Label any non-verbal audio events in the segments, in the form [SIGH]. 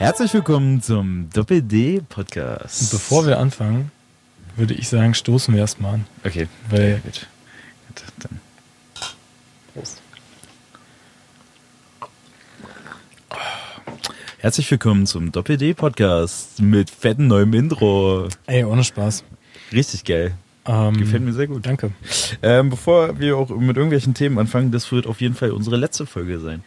Herzlich willkommen zum Doppel-D-Podcast. Bevor wir anfangen, würde ich sagen, stoßen wir erstmal an. Okay, Weil- ja, gut. gut. Dann. Prost. Herzlich willkommen zum Doppel-D-Podcast mit fettem neuem Intro. Ey, ohne Spaß. Richtig geil. Ähm, Gefällt mir sehr gut. Danke. Ähm, bevor wir auch mit irgendwelchen Themen anfangen, das wird auf jeden Fall unsere letzte Folge sein.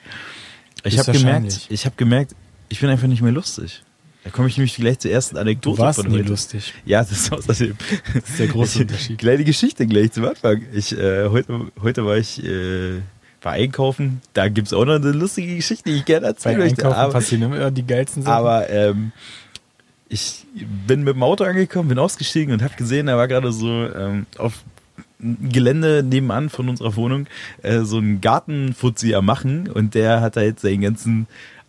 Ich habe gemerkt, ich habe gemerkt, ich bin einfach nicht mehr lustig. Da komme ich nämlich gleich zur ersten Du Anekdote warst von nie heute. lustig. Ja, das ist außerdem. Das ist der große [LAUGHS] Unterschied. Kleine Geschichte gleich zum Anfang. Ich, äh, heute, heute war ich äh, war einkaufen. Da gibt's auch noch eine lustige Geschichte, die ich gerne Bei erzählen möchte. Einkaufen Aber, passieren immer die geilsten Sachen. aber ähm, ich bin mit dem Auto angekommen, bin ausgestiegen und habe gesehen, da war gerade so ähm, auf Gelände nebenan von unserer Wohnung äh, so ein Gartenfuzzi am machen und der hat halt seinen ganzen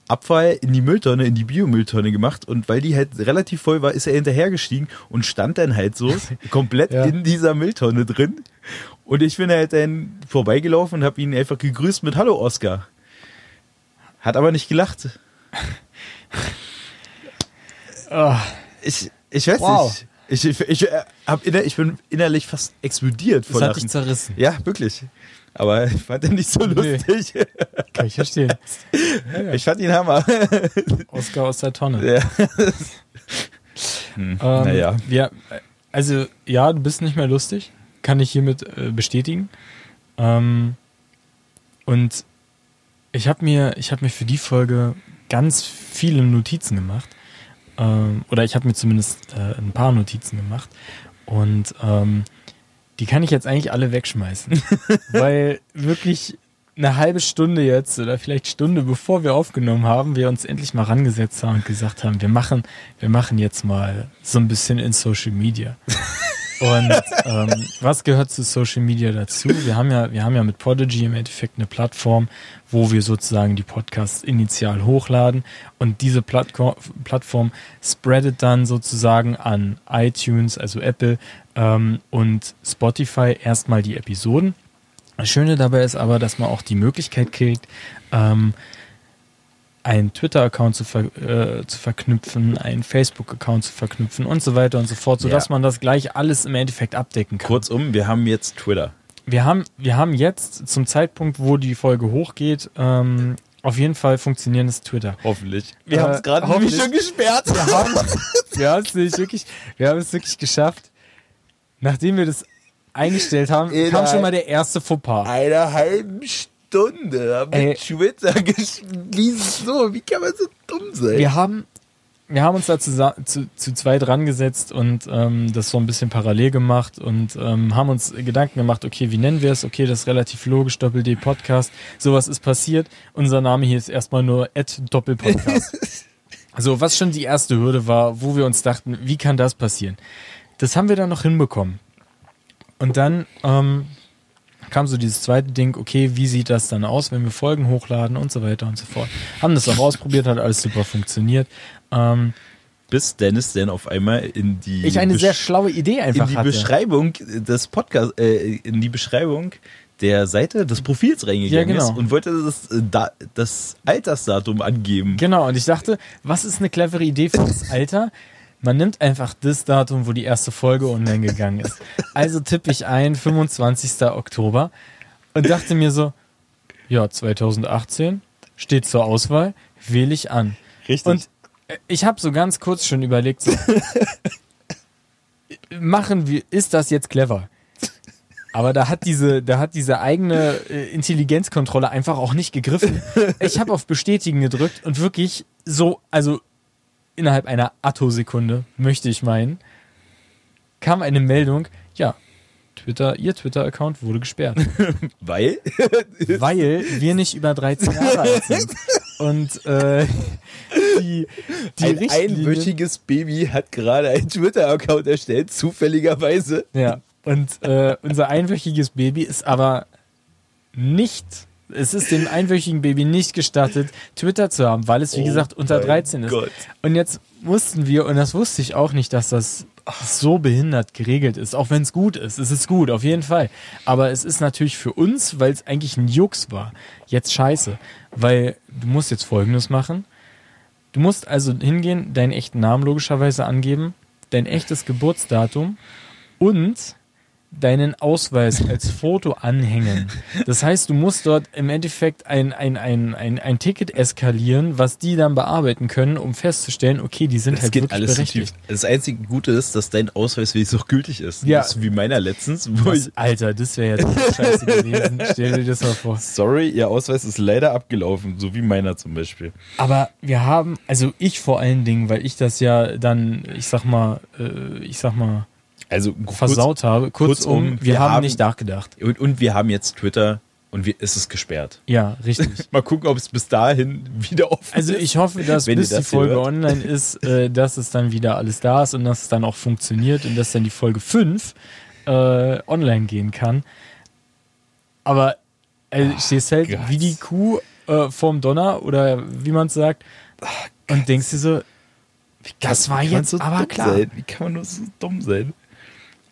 Abfall in die Mülltonne, in die Biomülltonne gemacht und weil die halt relativ voll war, ist er hinterhergestiegen und stand dann halt so [LAUGHS] komplett Ja. in dieser Mülltonne drin und ich bin halt dann vorbeigelaufen und habe ihn einfach gegrüßt mit Hallo Oscar. Hat aber nicht gelacht. [LAUGHS] Ah, Ich, ich weiß Wow. nicht. Ich, ich, ich, äh, hab inner, ich bin innerlich fast explodiert vor das hat dich zerrissen. Ja, wirklich. Aber ich fand ihn nicht so Nee. lustig. Kann ich verstehen. Ich fand ihn Hammer. Oscar aus der Tonne. Ja. Hm, Ähm, naja. Wir, also, ja, du bist nicht mehr lustig. Kann ich hiermit äh, bestätigen. Ähm, und ich habe mir, ich habe mir für die Folge ganz viele Notizen gemacht. Ähm, oder ich habe mir zumindest äh, ein paar Notizen gemacht. Und ähm, die kann ich jetzt eigentlich alle wegschmeißen. [LAUGHS] weil wirklich eine halbe Stunde jetzt oder vielleicht Stunde bevor wir aufgenommen haben, wir uns endlich mal rangesetzt haben und gesagt haben, wir machen, wir machen jetzt mal so ein bisschen in Social Media. [LAUGHS] Und ähm, was gehört zu Social Media dazu? Wir haben ja, wir haben ja mit Podigy im Endeffekt eine Plattform, wo wir sozusagen die Podcasts initial hochladen und diese Plattko- Plattform spreadet dann sozusagen an iTunes, also Apple ähm, und Spotify erstmal die Episoden. Das Schöne dabei ist aber, dass man auch die Möglichkeit kriegt, ähm, einen Twitter-Account zu, ver äh, zu verknüpfen, einen Facebook-Account zu verknüpfen und so weiter und so fort, sodass Ja. man das gleich alles im Endeffekt abdecken kann. Kurzum, wir haben jetzt Twitter. Wir haben, wir haben jetzt zum Zeitpunkt, wo die Folge hochgeht, ähm, auf jeden Fall funktionierendes Twitter. Hoffentlich. Wir haben's gerade nämlich nämlich schon gesperrt. Wir haben, wir haben es nicht wirklich, wir haben es wirklich geschafft. Nachdem wir das eingestellt haben, kam Innerhalb- schon mal der erste Fauxpas. Eine halbe Stunde haben Ey. wir Twitter [LAUGHS] geschrieben. So, wie kann man so dumm sein? Wir haben, wir haben uns da zu, zu, zu zweit dran gesetzt und ähm, das so ein bisschen parallel gemacht und ähm, haben uns Gedanken gemacht, okay, wie nennen wir es? Okay, das ist relativ logisch, Doppel-D Podcast. Sowas ist passiert. Unser Name hier ist erstmal nur Doppelpodcast. [LAUGHS] so, was schon die erste Hürde war, wo wir uns dachten, wie kann das passieren? Das haben wir dann noch hinbekommen. Und dann ähm, kam so dieses zweite Ding, okay, wie sieht das dann aus, wenn wir Folgen hochladen und so weiter und so fort. Haben das auch ausprobiert, hat alles super funktioniert. Ähm, Bis Dennis dann auf einmal in die ich eine Besch- sehr schlaue Idee in einfach die hatte. Beschreibung des Podcasts, äh, in die Beschreibung der Seite des Profils reingegangen Ja, genau. ist und wollte das, äh, da, das Altersdatum angeben. Genau, und ich dachte, was ist eine clevere Idee für das Alter? Man nimmt einfach das Datum, wo die erste Folge online gegangen ist. Also tippe ich ein, 25. Oktober und dachte mir so, ja, 2018 steht zur Auswahl, wähle ich an. Richtig. Und äh, ich habe so ganz kurz schon überlegt, so, machen wir, ist das jetzt clever? Aber da hat diese, da hat diese eigene äh, Intelligenzkontrolle einfach auch nicht gegriffen. Ich habe auf Bestätigen gedrückt und wirklich so, also innerhalb einer Attosekunde, möchte ich meinen, kam eine Meldung, ja, Twitter, ihr Twitter-Account wurde gesperrt, [LAUGHS] Weil? [LAUGHS] weil wir nicht über 13 Jahre alt sind. Und äh, die, die ein einwöchiges Baby hat gerade einen Twitter-Account erstellt, zufälligerweise. Ja, und äh, unser einwöchiges Baby ist aber nicht, es ist dem einwöchigen Baby nicht gestattet, Twitter zu haben, weil es, wie Oh gesagt, unter mein 13 ist. Gott. Und jetzt mussten wir, und das wusste ich auch nicht, dass das so behindert geregelt ist, auch wenn es gut ist. Es ist gut, auf jeden Fall. Aber es ist natürlich für uns, weil es eigentlich ein Jux war, jetzt scheiße. Weil du musst jetzt Folgendes machen. Du musst also hingehen, deinen echten Namen logischerweise angeben, dein echtes Geburtsdatum und deinen Ausweis als Foto anhängen. Das heißt, du musst dort im Endeffekt ein, ein, ein, ein, ein Ticket eskalieren, was die dann bearbeiten können, um festzustellen, okay, die sind Das halt geht wirklich alles berechtigt. tief. Das einzige Gute ist, dass dein Ausweis wenigstens noch gültig ist. Ja. Das ist wie meiner letztens, Was, Alter, das wäre jetzt scheiße gewesen. [LAUGHS] Stell dir das mal vor. sorry, ihr Ausweis ist leider abgelaufen, so wie meiner zum Beispiel. Aber wir haben, also ich vor allen Dingen, weil ich das ja dann, ich sag mal, äh, ich sag mal, Also kurz- versaut habe. Kurzum, kurzum, wir, wir haben, nicht nachgedacht. Und, und wir haben jetzt Twitter und wir, es ist gesperrt. Ja, richtig. [LAUGHS] Mal gucken, ob es bis dahin wieder offen Also ist. ich hoffe, dass Wenn bis die Folge hört. online ist, äh, dass es dann wieder alles da ist und dass es dann auch funktioniert und dass dann die Folge 5 äh, online gehen kann. Aber äh, ich stehst halt Gott. wie die Kuh äh, vorm Donner oder wie man es sagt und denkst dir so, das war jetzt so aber dumm klar. Sein? Wie kann man nur so dumm sein?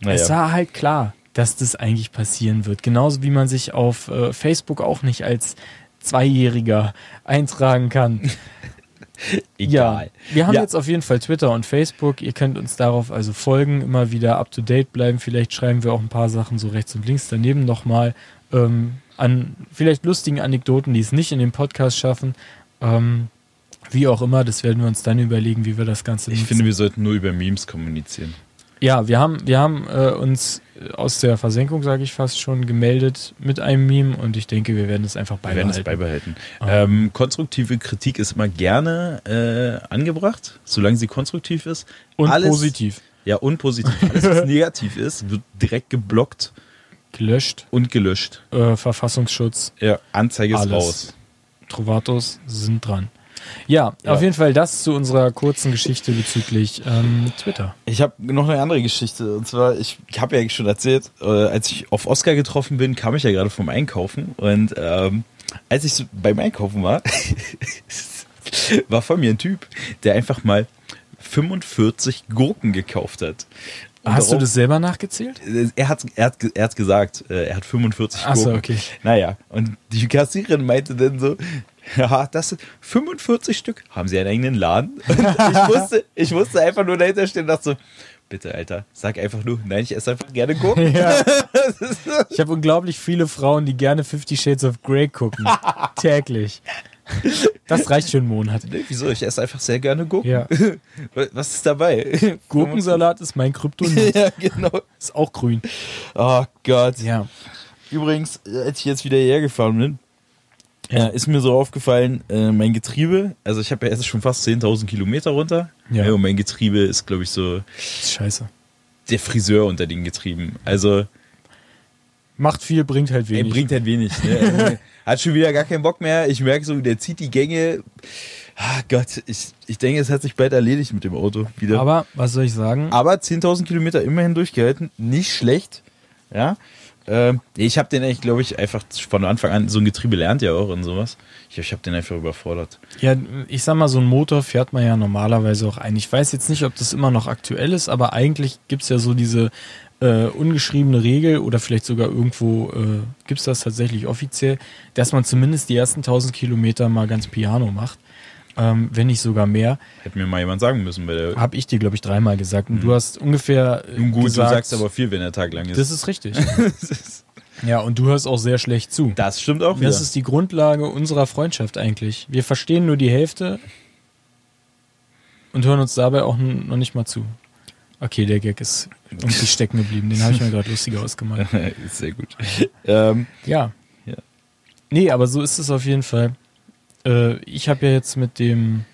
Es Naja. war halt klar, dass das eigentlich passieren wird. Genauso wie man sich auf äh, Facebook auch nicht als Zweijähriger eintragen kann. Egal. [LAUGHS] Ja, wir haben Ja. jetzt auf jeden Fall Twitter und Facebook. Ihr könnt uns darauf also folgen, immer wieder up to date bleiben. Vielleicht schreiben wir auch ein paar Sachen so rechts und links daneben nochmal ähm, an vielleicht lustigen Anekdoten, die es nicht in den Podcast schaffen. Ähm, wie auch immer, das werden wir uns dann überlegen, wie wir das Ganze Ich nutzen. finde, wir sollten nur über Memes kommunizieren. Ja, wir haben, wir haben äh, uns aus der Versenkung, sage ich fast schon, gemeldet mit einem Meme und ich denke, wir werden es einfach Wir werden es beibehalten. beibehalten. Ähm, konstruktive Kritik ist immer gerne äh, angebracht, solange sie konstruktiv ist. Und Alles- positiv. Ja, und positiv. Alles, was [LAUGHS] negativ ist, wird direkt geblockt Gelöscht, und gelöscht. äh, Verfassungsschutz, Ja, Anzeige ist Alles. raus. Trovatos sind dran. Ja, Ja. auf jeden Fall das zu unserer kurzen Geschichte bezüglich ähm, Twitter. Ich habe noch eine andere Geschichte. Und zwar, ich, habe ja schon erzählt, äh, als ich auf Oscar getroffen bin, kam ich ja gerade vom Einkaufen. Und ähm, als ich so beim Einkaufen war, [LAUGHS] war vor mir ein Typ, der einfach mal 45 Gurken gekauft hat. Und Hast du darauf- das selber nachgezählt? Er hat, er hat, er hat gesagt, äh, er hat 45 Ach so, Gurken. okay. Naja, und die Kassiererin meinte dann so, ja, das sind 45 Stück. Haben Sie einen eigenen Laden? [LAUGHS] Und ich musste, ich musste einfach nur dahinter stehen und dachte so, bitte, Alter, sag einfach nur, nein, ich esse einfach gerne Gurken. [LAUGHS] Ja. [LAUGHS] Ich habe unglaublich viele Frauen, die gerne Fifty Shades of Grey gucken. täglich. Das reicht für einen Monat. Nee, Wieso? Ich esse einfach sehr gerne Gurken. Ja. Was ist dabei? Gurkensalat ist mein Kryptonit. ja, genau. Ist auch grün. Oh Gott. Ja. Übrigens, als ich jetzt wieder hergefahren bin, ja, ist mir so aufgefallen, äh, mein Getriebe, also ich habe ja jetzt schon fast 10.000 Kilometer runter. Ja. und mein Getriebe ist, glaube ich, so scheiße. der Friseur unter den Getrieben. Also Macht viel, bringt halt er wenig. bringt halt wenig. Ne? [LAUGHS] Also, Hat schon wieder gar keinen Bock mehr. Ich merke so, der zieht die Gänge. Ah Gott, ich, ich denke, es hat sich bald erledigt mit dem Auto wieder. Aber was soll ich sagen? Aber 10.000 Kilometer immerhin durchgehalten. Nicht schlecht. Ja. Ähm, ich habe den eigentlich, glaube ich, einfach von Anfang an, so ein Getriebe lernt ja auch und sowas. Ich, ich habe den einfach überfordert. Ja, ich sag mal, so ein Motor fährt man ja normalerweise auch ein. Ich weiß jetzt nicht, ob das immer noch aktuell ist, aber eigentlich gibt's ja so diese äh, ungeschriebene Regel oder vielleicht sogar irgendwo äh, gibt's das tatsächlich offiziell, dass man zumindest die ersten 1000 Kilometer mal ganz piano macht. Ähm, wenn nicht sogar mehr, Hätte mir mal jemand sagen müssen bei der. habe ich dir, glaube ich, dreimal gesagt. Und du hast ungefähr äh, Nun gut, gesagt, du sagst aber viel, wenn der Tag lang ist. das ist richtig. [LAUGHS] ja, und du hörst auch sehr schlecht zu. Das stimmt auch wieder. Das ist die Grundlage unserer Freundschaft eigentlich. Wir verstehen nur die Hälfte und hören uns dabei auch noch nicht mal zu. Okay, der Gag ist irgendwie [LAUGHS] stecken geblieben. Den habe ich mir gerade lustiger ausgemalt. ist [LAUGHS] sehr gut. ähm, Ja. Ja. Nee, aber so ist es auf jeden Fall. Äh, ich habe ja jetzt mit dem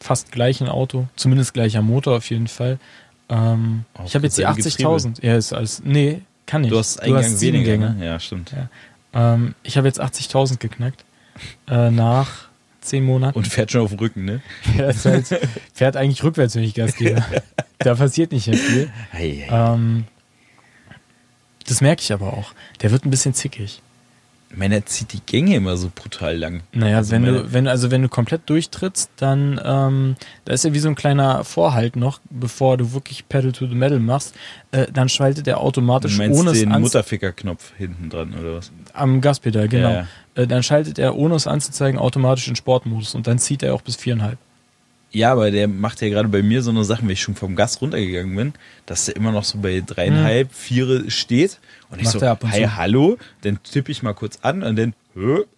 fast gleichen Auto, zumindest gleicher Motor auf jeden Fall. Ähm, ich habe jetzt die dasselbe 80.000. Ja, ist alles. Nee, kann nicht. du hast einen Gang sieben weniger, Gänge. ne? Ja, stimmt. Ja. Ähm, ich habe jetzt 80.000 geknackt. Äh, nach zehn Monaten. Und fährt schon auf dem Rücken, ne? [LAUGHS] Ist halt, fährt eigentlich rückwärts, wenn ich Gas gebe. [LAUGHS] da passiert nicht mehr viel. Hey, hey. Ähm, das merke ich aber auch. Der wird ein bisschen zickig. Meiner zieht die Gänge immer so brutal lang. Naja, Also wenn du, wenn, also wenn du komplett durchtrittst, dann ähm, da ist ja wie so ein kleiner Vorhalt noch, bevor du wirklich Pedal to the Metal machst, äh, dann schaltet er Du automatisch meinst ohne den Mutterficker-Knopf hinten dran, oder was? am Gaspedal, genau. Ja, ja. Äh, dann schaltet er ohne es anzuzeigen automatisch in Sportmodus und dann zieht er auch bis viereinhalb. Ja, aber der macht ja gerade bei mir so eine Sachen, wenn ich schon vom Gas runtergegangen bin, dass der immer noch so bei dreieinhalb, vier steht. Und ich Macht so, und zu. hallo. Dann tippe ich mal kurz an und dann,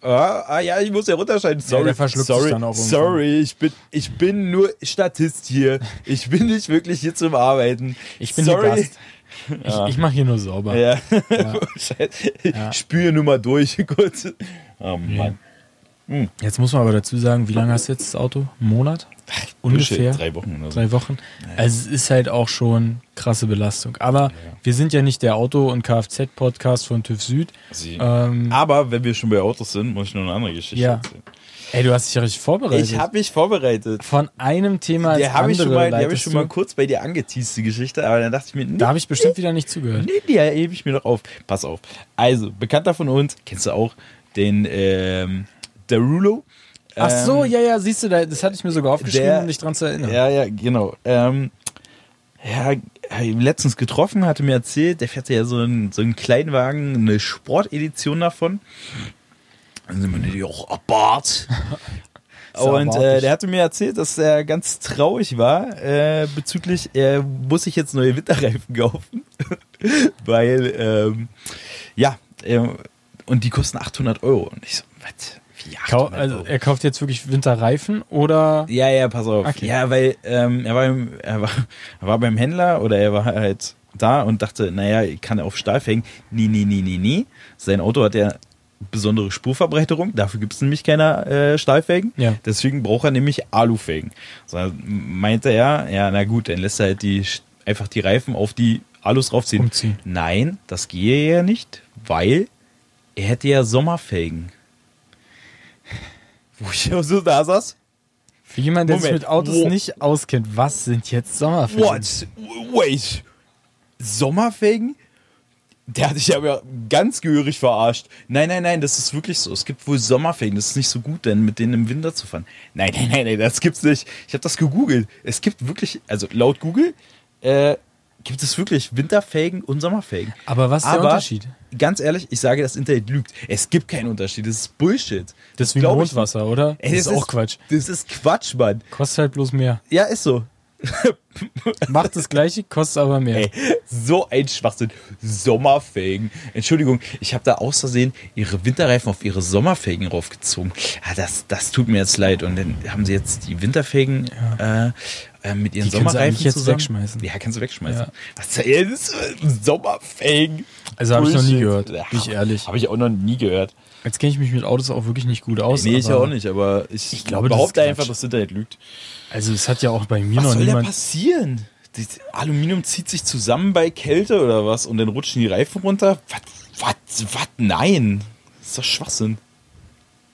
ah, ah ja, ich muss ja runterschalten. Sorry, sich sorry, sorry, ich bin, ich bin nur Statist hier. Ich bin nicht wirklich hier zum Arbeiten. Ich bin sorry. Gast. [LAUGHS] Ich, ich mache hier nur sauber. Ja. Ja. [LAUGHS] Ja. Ich spüre nur mal durch [LAUGHS] kurz. Oh Mann. Jetzt muss man aber dazu sagen, wie lange hast du jetzt das Auto? Einen Monat? Ungefähr? Drei Wochen oder so. Drei Wochen? Also es ist halt auch schon krasse Belastung. Aber wir sind ja nicht der Auto- und Kfz-Podcast von TÜV Süd. Sie- Ähm, Aber wenn wir schon bei Autos sind, muss ich noch eine andere Geschichte Ja. erzählen. ey, du hast dich ja richtig vorbereitet. Ich habe mich vorbereitet. von einem Thema Die habe ich, schon andere mal- die hab ich schon mal kurz bei dir angeteased, die Geschichte, aber dann dachte ich mir, nee, Da habe ich bestimmt wieder nicht zugehört. nee, die hebe ich mir noch auf. Pass auf. Also, bekannter von uns, kennst du auch, den ähm, Derulo. Ach so, Ähm, ja, ja, siehst du, da- das hatte ich mir sogar aufgeschrieben, der- um dich dran zu erinnern. Ja, ja, genau. Ähm, ja, letztens getroffen, hatte mir erzählt, der fährt ja so einen, so einen Kleinwagen, eine Sportedition davon. Dann sind wir natürlich auch ja [LAUGHS] Und äh, der hatte mir erzählt, dass er ganz traurig war äh, bezüglich, er muss sich jetzt neue Winterreifen kaufen, [LAUGHS] weil, ähm, ja, äh, und die kosten 800 Euro. Und ich so, was? Kau 800 also er kauft jetzt wirklich Winterreifen oder Ja, ja, pass auf. Okay. Ja, weil ähm, er, war im, er, war, [LAUGHS] er war beim Händler oder er war halt da und dachte, naja, ich kann auf Stahl fängen. Nee, nee, nee, nee, nee. Sein Auto hat ja besondere Spurverbreiterung, dafür gibt es nämlich keine äh, Stahlfelgen. Ja. Deswegen braucht er nämlich Alufelgen. So meinte er, ja, na gut, dann lässt er halt die einfach die Reifen auf die Alus draufziehen. Umziehen. Nein, das gehe ja nicht, weil er hätte ja Sommerfelgen. Wo ich so da saß. für jemanden, der sich Moment. mit Autos Wo- nicht auskennt, was sind jetzt Sommerferien? What? Wait. Sommerfelgen? Der hat dich aber ganz gehörig verarscht. Nein, nein, nein, das ist wirklich so. Es gibt wohl Sommerfelgen. Das ist nicht so gut, denn mit denen im Winter zu fahren. Nein, nein, nein, nein, das gibt's nicht. Ich habe das gegoogelt. Es gibt wirklich, also laut Google, äh, gibt es wirklich Winterfelgen und Sommerfelgen. Aber was ist der Aber Unterschied? Ganz ehrlich, ich sage, das Internet lügt. Es gibt keinen Unterschied. Das ist Bullshit. Das ist wie Mondwasser, oder? Ey, das ist auch Quatsch. Das ist Quatsch, Mann. Kostet halt bloß mehr. Ja, ist so. Macht das gleiche, kostet aber mehr. Ey, so ein Schwachsinn. Sommerfelgen. Entschuldigung, ich habe da aus Versehen ihre Winterreifen auf ihre Sommerfelgen raufgezogen. Ja, das, das tut mir jetzt leid. Und dann haben sie jetzt die Winterfelgen äh, äh, mit ihren Die Sommerreifen eigentlich jetzt zusammen. wegschmeißen. Ja, kannst du wegschmeißen. Ja. Was ist das? Sommerfelgen. Also hab ich noch nie gehört, bin ich ehrlich. Habe ich auch noch nie gehört. Jetzt kenne ich mich mit Autos auch wirklich nicht gut aus. nee, ich auch nicht, aber ich, Ich glaube, behaupte einfach, dass das Internet lügt. Also es hat ja auch bei mir Was noch soll da niemand. passieren? Das Aluminium zieht sich zusammen bei Kälte oder was und dann rutschen die Reifen runter? Was? Was? Was? Nein. Das ist doch Schwachsinn.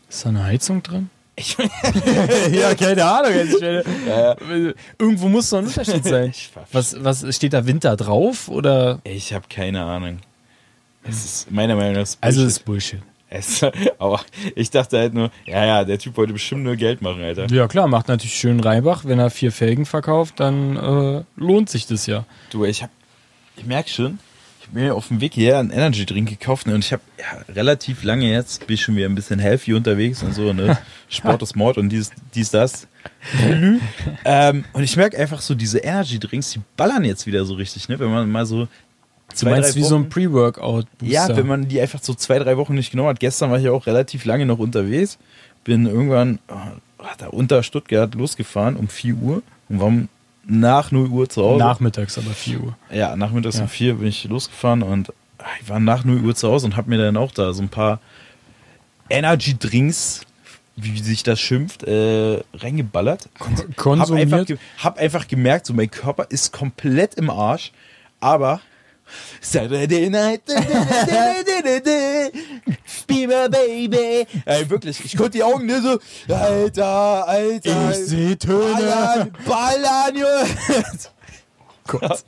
Ist da eine Heizung drin? Ich, [LAUGHS] ja, keine Ahnung. Jetzt stell- Irgendwo muss doch ein Unterschied [LAUGHS] sein. Was, was steht da Winter drauf oder? ich habe keine Ahnung. Es ist meiner Meinung nach ist Also Bullshit. ist Bullshit. es, [LAUGHS] aber ich dachte halt nur, ja, ja, der Typ wollte bestimmt nur Geld machen, Alter. Ja klar, macht natürlich schön Reibach. Wenn er vier Felgen verkauft, dann äh, lohnt sich das ja. Du, ich hab, ich merk schon, mir auf dem Weg hierher einen Energy Drink gekauft ne, und ich habe ja, relativ lange jetzt, bin ich schon wieder ein bisschen healthy unterwegs und so, ne? [LAUGHS] Sport ist Mord und dies, dies das. ähm, und ich merke einfach so, diese Energy Drinks, die ballern jetzt wieder so richtig, ne? Wenn man mal so. Du meinst wie so ein Pre-Workout-Booster. Ja, wenn man die einfach so zwei, drei Wochen nicht genommen hat. Gestern war ich ja auch relativ lange noch unterwegs. Bin irgendwann oh, da unter Stuttgart losgefahren um 4 Uhr und war um nach 0 Uhr zu Hause. Nachmittags aber 4 Uhr. Ja, nachmittags Ja. um vier bin ich losgefahren und ich war nach 0 Uhr zu Hause und habe mir dann auch da so ein paar Energy Drinks, wie sich das schimpft, äh, reingeballert. Hab einfach, Konsumiert. hab einfach gemerkt, so mein Körper ist komplett im Arsch, aber Saturday night, [LAUGHS] be my baby. Ey, wirklich, ich konnte die Augen nur so, Alter, Alter. Ich seh Töne. Ballern, ballern, Junge. Gott.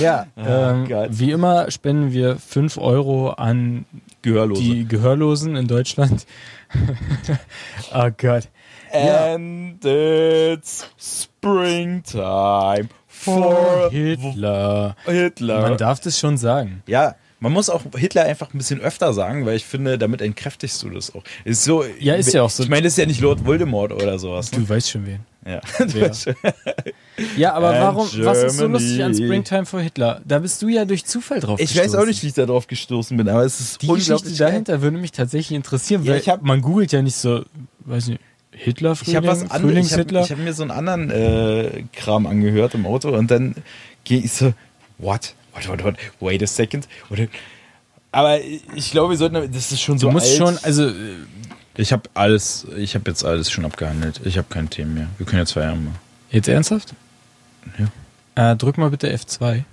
Ja, ähm, Gott. wie immer spenden wir 5 Euro an Gehörlose. die Gehörlosen in Deutschland. [LAUGHS] oh Gott. And it's springtime for Hitler. Hitler. Man darf das schon sagen. ja, man muss auch Hitler einfach ein bisschen öfter sagen, weil ich finde, damit entkräftigst du das auch. Ist so, Ja, ist ja auch so. Ich meine, das ist ja nicht Lord Voldemort oder sowas. Ne? Du weißt schon wen. Ja. [LAUGHS] Ja, aber And warum, was ist so lustig an Springtime for Hitler? Da bist du ja durch Zufall drauf Ich weiß auch nicht, wie ich da drauf gestoßen bin, aber es ist Die unglaublich Geschichte dahinter würde mich tatsächlich interessieren, Ja, weil ich hab- man googelt ja nicht so, weiß nicht, Hitler Ich habe was Frühling, anderes. Ich habe hab mir so einen anderen äh, Kram angehört im Auto und dann gehe ich so, what? What, what, what? Wait a second. What? Aber ich glaube, wir sollten, das ist schon so du musst alt. schon, also äh, Ich habe alles, ich habe jetzt alles schon abgehandelt. Ich habe kein Thema mehr. Wir können jetzt Feierabend machen. jetzt ernsthaft? Ja. Äh, drück mal bitte F2.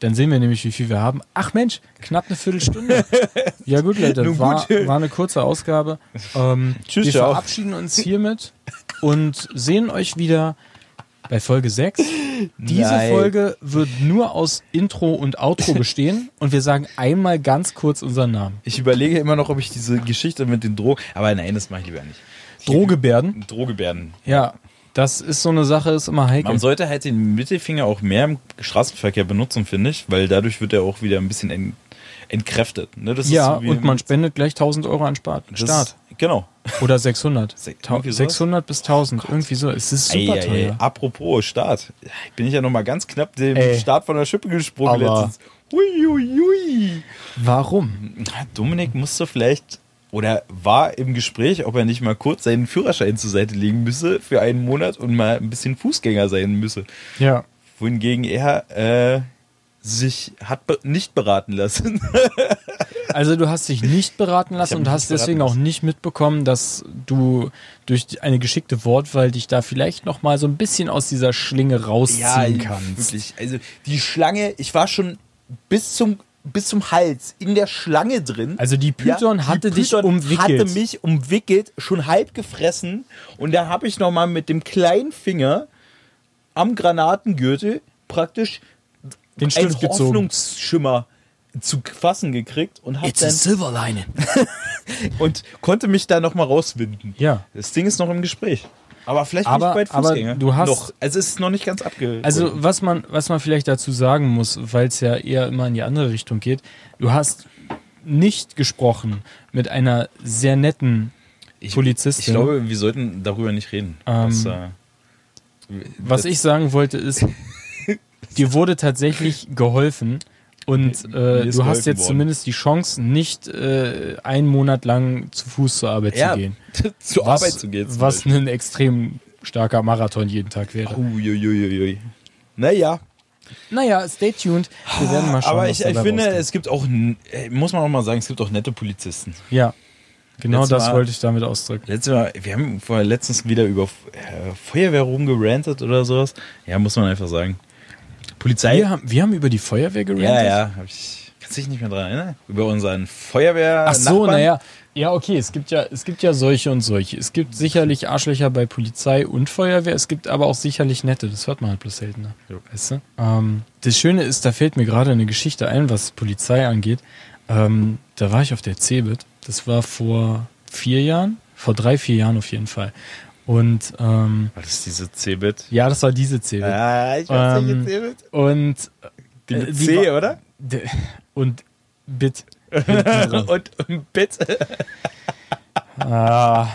Gut. Dann sehen wir nämlich, wie viel wir haben. Ach Mensch, knapp eine Viertelstunde. [LAUGHS] ja gut, Leute, Nun war, gut. war eine kurze Ausgabe. Ähm, Tschüss, wir verabschieden uns hiermit und sehen euch wieder bei Folge 6. Diese Nein. Folge wird nur aus Intro und Outro bestehen [LAUGHS] und wir sagen einmal ganz kurz unseren Namen. Ich überlege immer noch, ob ich diese Geschichte mit den Drogen, aber nein, das mache ich lieber nicht. Drohgebärden. Drohgebärden. Ja, das ist so eine Sache, ist immer heikel. Man sollte halt den Mittelfinger auch mehr im Straßenverkehr benutzen, finde ich, weil dadurch wird er auch wieder ein bisschen ent entkräftet. Ne? Ja, so und man spendet gleich 1000 Euro an Spart. das Start. Ist, genau. Oder 600. Se- Tau- irgendwie sowas? 600 bis 1000, irgendwie so. Es ist super ei. teuer. Apropos Start. Bin ich ja noch mal ganz knapp dem Ey. Start von der Schippe gesprungen Aber- letztens. Hui, hui, hui. Warum? Dominik musste vielleicht oder war im Gespräch, ob er nicht mal kurz seinen Führerschein zur Seite legen müsse für einen Monat und mal ein bisschen Fußgänger sein müsse. Ja. Wohingegen er äh, sich hat be nicht beraten lassen. [LAUGHS] Also du hast dich nicht beraten lassen und hast deswegen auch nicht mitbekommen, dass du durch eine geschickte Wortwahl dich da vielleicht noch mal so ein bisschen aus dieser Schlinge rausziehen kannst. wirklich. Also die Schlange, ich war schon bis zum bis zum Hals in der Schlange drin. Also die Python die hatte dich Python umwickelt. hatte mich umwickelt, schon halb gefressen. Und da habe ich noch mal mit dem kleinen Finger am Granatengürtel praktisch Den einen Stift gezogen. Hoffnungsschimmer zu fassen gekriegt und hab dann silver lining. [LAUGHS] und konnte mich da noch mal rauswinden. Ja. Das Ding ist noch im Gespräch. Aber vielleicht Aber- ich bald aber Fußgänger. du hast- noch. Also es ist noch nicht ganz abge. Also was man, was man vielleicht dazu sagen muss, weil es ja eher immer in die andere Richtung geht, du hast nicht gesprochen mit einer sehr netten ich, Polizistin. Ich glaube, wir sollten darüber nicht reden. Ähm, Das, äh, Was ich sagen wollte ist, [LAUGHS] dir wurde tatsächlich geholfen und äh, du hast jetzt worden. zumindest die Chance, nicht äh, einen Monat lang zu Fuß zur Arbeit ja, [LAUGHS] zu gehen. zur Was, Arbeit zu gehen. was Beispiel. ein extrem starker Marathon jeden Tag wäre. Uiuiuiui. Naja, Naja, stay tuned. Wir werden mal schauen. aber ich, ich finde, rauskommt. es gibt auch, äh, muss man auch mal sagen, es gibt auch nette Polizisten. Ja, genau Letztes das Mal- wollte ich damit ausdrücken. Letztes Mal, wir haben vorher letztens wieder über äh, Feuerwehr rumgerantet oder sowas. Ja, muss man einfach sagen. Polizei. Wir haben, wir haben über die Feuerwehr gerantet? ja, ja, hab ich, kannst dich nicht mehr dran erinnern? Über unseren Feuerwehr. Ach so, naja. Ja, okay, es gibt ja, es gibt ja solche und solche. Es gibt sicherlich Arschlöcher bei Polizei und Feuerwehr, es gibt aber auch sicherlich nette, das hört man halt bloß seltener. Ja. Weißt du? ähm, das Schöne ist, da fällt mir gerade eine Geschichte ein, was Polizei angeht. Ähm, da war ich auf der CeBIT, das war vor vier Jahren, vor drei, vier Jahren auf jeden Fall. Und ähm, Was ist diese C-Bit? ja, das war diese CeBIT. Ah, ich weiß Ähm, C-Bit. Und Die äh, mit die C, war- oder? und Bit. [LAUGHS] und, und Bit. [LAUGHS] Ah,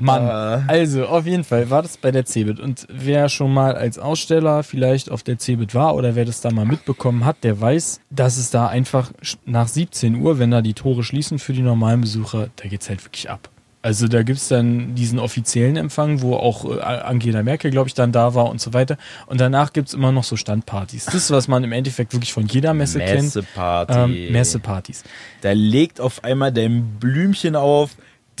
Mann. Ah. Also, auf jeden Fall war das bei der Cebit. Und wer schon mal als Aussteller vielleicht auf der Cebit war oder wer das da mal mitbekommen hat, der weiß, dass es da einfach nach 17 Uhr, wenn da die Tore schließen für die normalen Besucher, da geht's halt wirklich ab. Also da gibt's dann diesen offiziellen Empfang, wo auch äh, Angela Merkel, glaube ich, dann da war und so weiter. Und danach gibt's immer noch so Standpartys. Das ist, was man im Endeffekt wirklich von jeder Messe kennt. Messeparty. Ähm, Messepartys. Da legt auf einmal dein Blümchen auf.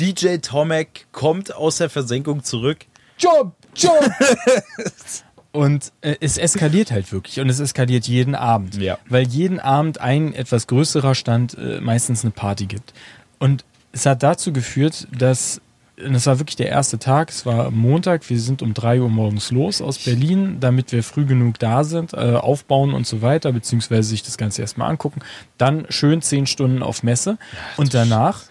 DJ Tomek kommt aus der Versenkung zurück. Job, Job. [LAUGHS] Und äh, es eskaliert halt wirklich und es eskaliert jeden Abend, Ja. weil jeden Abend ein etwas größerer Stand äh, meistens eine Party gibt. Und es hat dazu geführt, dass und es war wirklich der erste Tag, es war Montag, wir sind um 3 Uhr morgens los aus Berlin, damit wir früh genug da sind, äh, aufbauen und so weiter, beziehungsweise sich das Ganze erstmal angucken. Dann schön 10 Stunden auf Messe und danach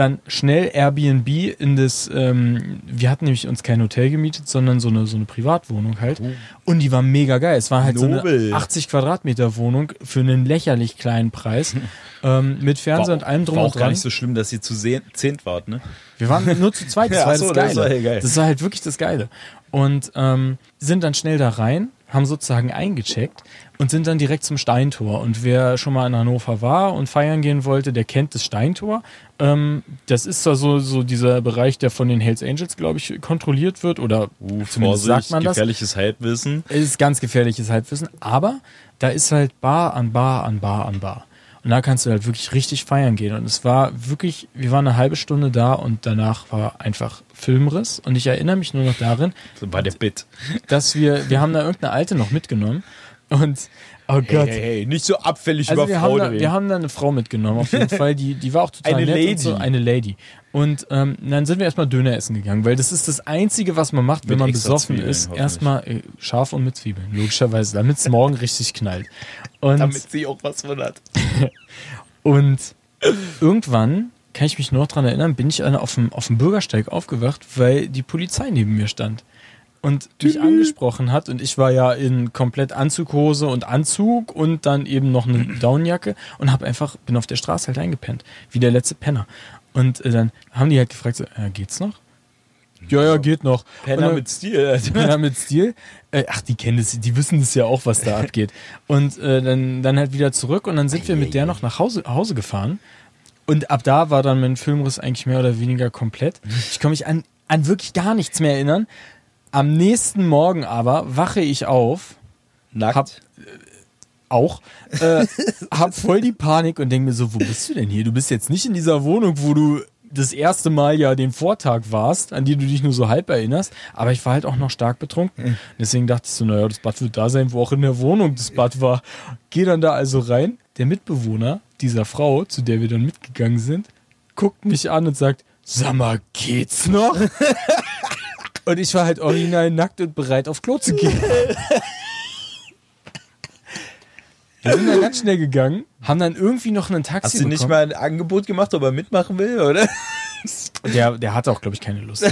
dann schnell Airbnb in das, ähm, wir hatten nämlich uns kein Hotel gemietet, sondern so eine, so eine Privatwohnung halt. Und die war mega geil. Es war halt so Nobel. eine 80 Quadratmeter Wohnung für einen lächerlich kleinen Preis. [LAUGHS] ähm, mit Fernseher und allem drum war und auch gar dran. nicht so schlimm, dass sie zu zehnt wart, ne? Wir waren nur zu zweit, [LAUGHS] das Ja, war so, das das Geile. war ja geil. Das war halt wirklich das Geile. Und ähm, sind dann schnell da rein, haben sozusagen eingecheckt und sind dann direkt zum Steintor. Und wer schon mal in Hannover war und feiern gehen wollte, der kennt das Steintor. Ähm, das ist zwar so, so dieser Bereich, der von den Hells Angels, glaube ich, kontrolliert wird. Oder Uh, zumindest sagt man das. gefährliches Halbwissen. Es ist ganz gefährliches Halbwissen, aber da ist halt Bar an Bar an Bar an Bar. Und da kannst du halt wirklich richtig feiern gehen. Und es war wirklich, wir waren eine halbe Stunde da und danach war einfach Filmriss. Und ich erinnere mich nur noch darin, So war der Bit. dass wir, wir haben da irgendeine alte noch mitgenommen. Und, oh Gott. Hey, hey, nicht so abfällig Also über wir haben, Frauen da, reden. wir haben da eine Frau mitgenommen, auf jeden [LAUGHS] Fall. Die, die war auch total Eine nett Lady. und so. Eine Lady. Und ähm, dann sind wir erstmal Döner essen gegangen, weil das ist das Einzige, was man macht, wenn Mit man besoffen Zwiebeln, ist. Erstmal äh, scharf und mit Zwiebeln, logischerweise, damit es morgen richtig knallt. Und, Damit sie auch was von hat. [LAUGHS] und irgendwann, kann ich mich nur noch dran erinnern, bin ich auf dem, auf dem Bürgersteig aufgewacht, weil die Polizei neben mir stand. Und mich angesprochen hat und ich war ja in komplett Anzughose und Anzug und dann eben noch eine [CLEARS THROAT] Downjacke und habe einfach, bin auf der Straße halt eingepennt, wie der letzte Penner. Und äh, dann haben die halt gefragt, so, äh, geht's noch? Ja, ja, geht noch. Penner dann- mit Stil. Alter. [LAUGHS] Penner mit Stil. Äh, ach, die kennen das, die wissen das ja auch, was da [LAUGHS] abgeht. Und äh, dann, dann halt wieder zurück und dann sind wir mit der noch nach Hause, Hause gefahren. Und ab da war dann mein Filmriss eigentlich mehr oder weniger komplett. Ich kann mich an, an wirklich gar nichts mehr erinnern. Am nächsten Morgen aber wache ich auf, Nackt. Hab- auch, äh, [LAUGHS] hab voll die Panik und denke mir so, wo bist du denn hier? Du bist jetzt nicht in dieser Wohnung, wo du das erste Mal ja den Vortag warst, an die du dich nur so halb erinnerst, aber ich war halt auch noch stark betrunken. Deswegen dachte ich so, naja, das Bad wird da sein, wo auch in der Wohnung das Bad war. Geh dann da also rein. Der Mitbewohner dieser Frau, zu der wir dann mitgegangen sind, guckt mich an und sagt, sag mal, geht's noch? [LAUGHS] und ich war halt original nackt und bereit auf Klo zu gehen. Wir sind dann ganz schnell gegangen, haben dann irgendwie noch einen Taxi Hast du nicht bekommen. mal ein Angebot gemacht, ob er mitmachen will, oder? Der, der hatte auch, glaube ich, keine Lust.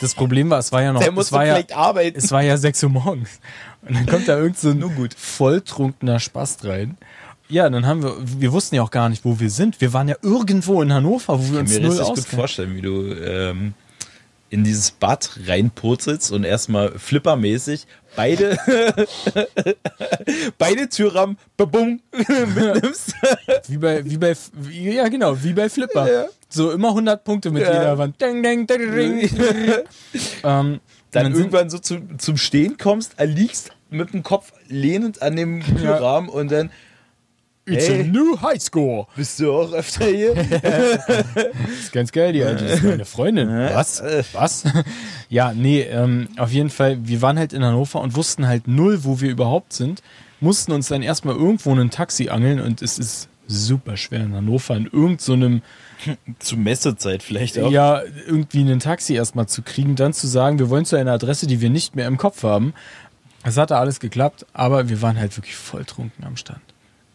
Das Problem war, es war ja noch, Der es muss war ja, vielleicht arbeiten. es war ja 6 Uhr morgens. Und dann kommt da irgend so ein Nur gut. volltrunkener Spast rein. Ja, dann haben wir, wir wussten ja auch gar nicht, wo wir sind. Wir waren ja irgendwo in Hannover, wo wir Ich uns kann mir null richtig gut auskennen. vorstellen, wie du ähm, in dieses Bad reinpurzelst und erstmal flippermäßig beide, [LAUGHS] beide Türrahmen babum, [LAUGHS] mitnimmst. Wie bei, wie bei, wie, ja genau, wie bei Flipper. Ja. So immer 100 Punkte mit Ja. jeder Wand. Ding, ding, ding, [LAUGHS] ähm, Dann irgendwann so zum, zum Stehen kommst, liegst mit dem Kopf lehnend an dem Türrahmen und dann It's Hey. a new high score. bist du auch öfter hier. [LAUGHS] Das ist ganz geil, die Alte. Das ist meine Freundin. Was? Was? Ja, nee, ähm, auf jeden Fall, wir waren halt in Hannover und wussten halt null, wo wir überhaupt sind. Mussten uns dann erstmal irgendwo ein Taxi angeln und es ist super schwer in Hannover in irgendeinem so Zu Messezeit vielleicht auch. ja, irgendwie ein Taxi erstmal zu kriegen, dann zu sagen, wir wollen zu einer Adresse, die wir nicht mehr im Kopf haben. Es hatte alles geklappt, aber wir waren halt wirklich voll trunken am Stand.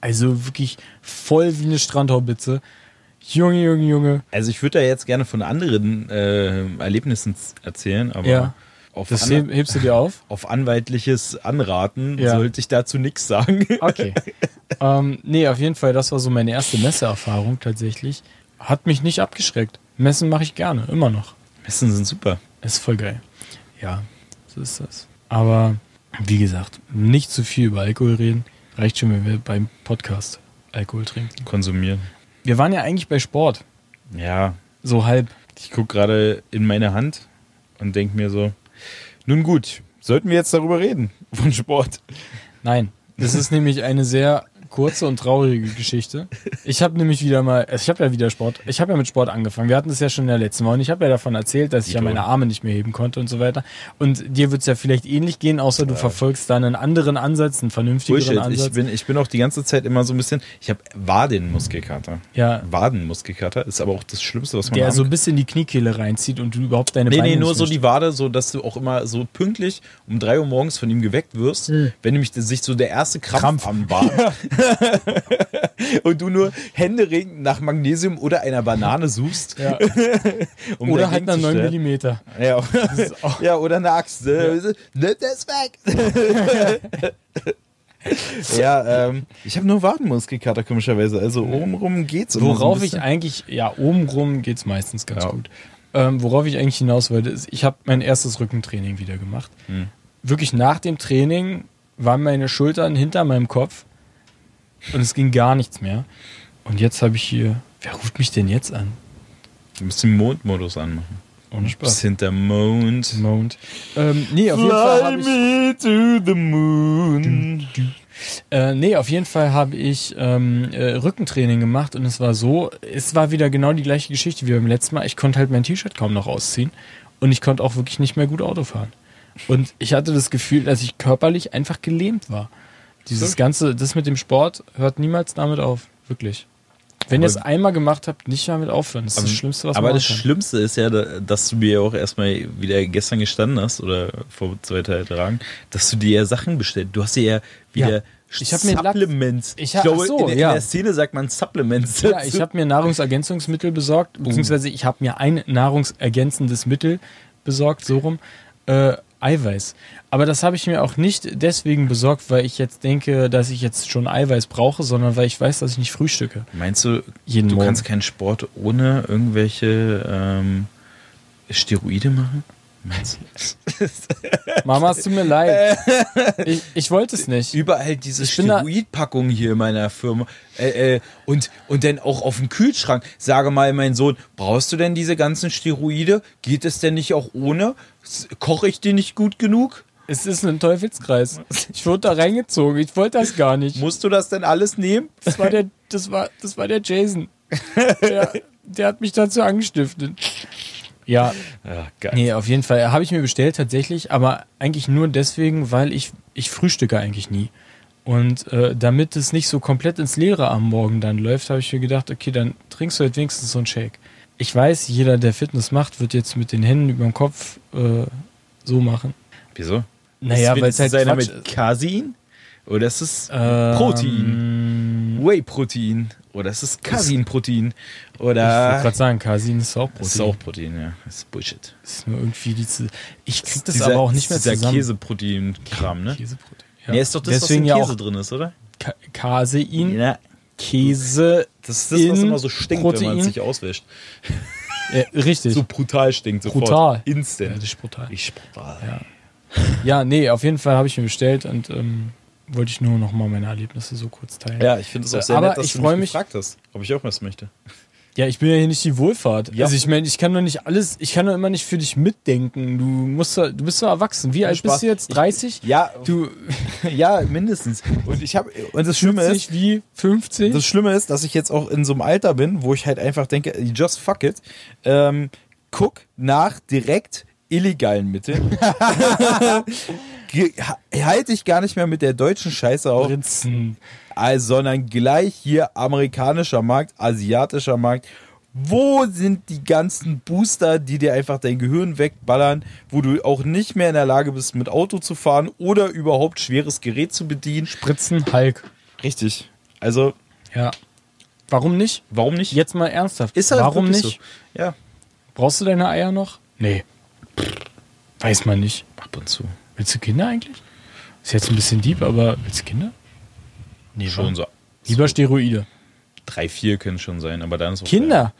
Also wirklich voll wie eine Strandhaubitze. Junge, Junge, Junge. Also ich würde da jetzt gerne von anderen äh, Erlebnissen erzählen, aber Ja. auf, Das an, heb, hebst du dir auf? [LAUGHS] auf anwaltliches Anraten Ja. sollte ich dazu nichts sagen. [LAUGHS] Okay. ähm, nee, auf jeden Fall, das war so meine erste Messeerfahrung tatsächlich. Hat mich nicht abgeschreckt. Messen mache ich gerne, immer noch. Messen sind super. Ist voll geil. Ja, so ist das. Aber wie gesagt, nicht zu viel über Alkohol reden. Reicht schon, wenn wir beim Podcast Alkohol trinken. Konsumieren. Wir waren ja eigentlich bei Sport. Ja, So halb. ich gucke gerade in meine Hand und denke mir so, nun gut, sollten wir jetzt darüber reden, von Sport? Nein. Das ist nämlich eine sehr kurze und traurige Geschichte. Ich habe nämlich wieder mal, also ich habe ja wieder Sport, ich habe ja mit Sport angefangen. Wir hatten das ja schon in der letzten Mal und ich habe ja davon erzählt, dass ich ja meine Arme nicht mehr heben konnte und so weiter. Und dir wird es ja vielleicht ähnlich gehen, außer du verfolgst da einen anderen Ansatz, einen vernünftigeren Bullshit. Ansatz. Ich bin, ich bin auch die ganze Zeit immer so ein bisschen, ich habe Wadenmuskelkater. ja, Wadenmuskelkater ist aber auch das Schlimmste, was man der haben so bis in die Kniekehle reinzieht und du überhaupt deine Nee, Beine nee, nur so die Wade, so dass du auch immer so pünktlich um 3 Uhr morgens von ihm geweckt wirst, wenn nämlich sich so der erste Krampf, Krampf. am Waden [LAUGHS] [LAUGHS] und du nur händeringend nach Magnesium oder einer Banane suchst. Ja. [LAUGHS] um Oder halt nach zu 9 stellen. Millimeter. Ja. ja, oder eine Axt. Ne? Nimm das weg. [LAUGHS] ja, ähm, ich habe nur Wadenmuskelkater komischerweise. Also obenrum geht's. immer so Worauf ich eigentlich, ja, obenrum geht's meistens ganz Ja. gut. Ähm, worauf ich eigentlich hinaus wollte, ist, ich habe mein erstes Rückentraining wieder gemacht. Hm. Wirklich nach dem Training waren meine Schultern hinter meinem Kopf und es ging gar nichts mehr. Und jetzt habe ich hier, wer ruft mich denn jetzt an? Du musst den Mondmodus anmachen. Ohne Spaß. hinter Mond. Mond. Ähm, nee, auf jeden Fall habe ich, me to the moon. Äh, nee, auf jeden Fall habe ich ähm, äh, Rückentraining gemacht und es war so, es war wieder genau die gleiche Geschichte wie beim letzten Mal. Ich konnte halt mein T-Shirt kaum noch ausziehen und ich konnte auch wirklich nicht mehr gut Auto fahren. Und ich hatte das Gefühl, dass ich körperlich einfach gelähmt war. Dieses So. ganze, das mit dem Sport hört niemals damit auf, wirklich. Wenn ihr es Aber- einmal gemacht habt, nicht damit aufhören. Das ist das Schlimmste, was Aber man das machen kann. Schlimmste ist ja, da- dass du mir ja auch erstmal wieder gestern gestanden hast oder vor zwei Tagen, dass du dir ja Sachen bestellt. Du hast dir ja wieder Ja. Ich hab mir Supplements. Ich hab- glaube, ach so, in, der- ja. in der Szene sagt man Supplements. Ja, ich habe mir Nahrungsergänzungsmittel besorgt, beziehungsweise ich habe mir ein nahrungsergänzendes Mittel besorgt, so rum, äh, Eiweiß. Aber das habe ich mir auch nicht deswegen besorgt, weil ich jetzt denke, dass ich jetzt schon Eiweiß brauche, sondern weil ich weiß, dass ich nicht frühstücke. Meinst du, Jeden du Morgen. kannst keinen Sport ohne irgendwelche ähm, Steroide machen? Meinst du? [LAUGHS] Mama, es tut mir leid. Ich, ich wollte es nicht. Überall diese Steroidpackungen hier in meiner Firma. Äh, äh, und, und dann auch auf dem Kühlschrank. Sage mal, mein Sohn, brauchst du denn diese ganzen Steroide? Geht es denn nicht auch ohne? Koche ich die nicht gut genug? Es ist ein Teufelskreis. Ich wurde da reingezogen. Ich wollte das gar nicht. Musst du das denn alles nehmen? Das war der, das war, das war der Jason. Der, der hat mich dazu angestiftet. Ja, Ja, geil. Nee, auf jeden Fall. Habe ich mir bestellt tatsächlich, aber eigentlich nur deswegen, weil ich, ich frühstücke eigentlich nie. Und äh, damit es nicht so komplett ins Leere am Morgen dann läuft, habe ich mir gedacht, okay, dann trinkst du halt wenigstens so einen Shake. Ich weiß, jeder, der Fitness macht, wird jetzt mit den Händen über dem Kopf äh, so machen. Wieso? Naja, Ist weil es halt einer Quatsch mit Casein? Oder ist es Ähm, Protein? Whey-Protein? Oder ist es Casein-Protein? Ich wollte Oder... gerade sagen, Casein ist auch Das ist Protein. auch Protein, ja. Das ist Bullshit. Das ist nur irgendwie die zu Ich krieg das Dieser- aber auch nicht mehr dieser zusammen. Käseprotein-Kram, ne? Käseprotein. Ja. ist doch das, Deswegen was ja in Käse auch drin ist, oder? Casein, Ja, Käse, das ist das, was immer so stinkt, wenn man Protein. es sich auswäscht. ja, richtig. So brutal stinkt sofort. Brutal. Instant. das ist brutal. Ich brutal. Ja. Ja, nee, auf jeden Fall habe ich mir bestellt und ähm, wollte ich nur noch mal meine Erlebnisse so kurz teilen. Ja, ich finde es auch sehr Aber nett, dass ich du mich mich- gefragt hast, ob ich auch was möchte. Ja, ich bin ja hier nicht die Wohlfahrt. Ja. Also ich meine, ich kann doch nicht alles, ich kann doch immer nicht für dich mitdenken. Du musst doch, du bist doch erwachsen. Wie alt Spaß. bist du jetzt? 30? Ja, Du [LAUGHS] ja, mindestens. Und ich habe und das Schlimme ist, wie 50? das Schlimme ist, dass ich jetzt auch in so einem Alter bin, wo ich halt einfach denke, just fuck it. Ähm, guck nach direkt illegalen Mitteln. [LAUGHS] [LAUGHS] Halte ich gar nicht mehr mit der deutschen Scheiße auf. Prinzen. Sondern gleich hier amerikanischer Markt, asiatischer Markt. Wo sind die ganzen Booster, die dir einfach dein Gehirn wegballern, wo du auch nicht mehr in der Lage bist, mit Auto zu fahren oder überhaupt schweres Gerät zu bedienen? Spritzen, Hulk. Richtig. Also, Ja. Warum nicht? warum nicht? Jetzt mal ernsthaft. Ist halt Warum nicht? So. Ja, Brauchst du deine Eier noch? Nee. Weiß man nicht. ab und zu. Willst du Kinder eigentlich? Ist jetzt ein bisschen deep, aber willst du Kinder? Nee, Schon so. Lieber Steroide. Drei, vier können schon sein, aber dann ist auch Kinder?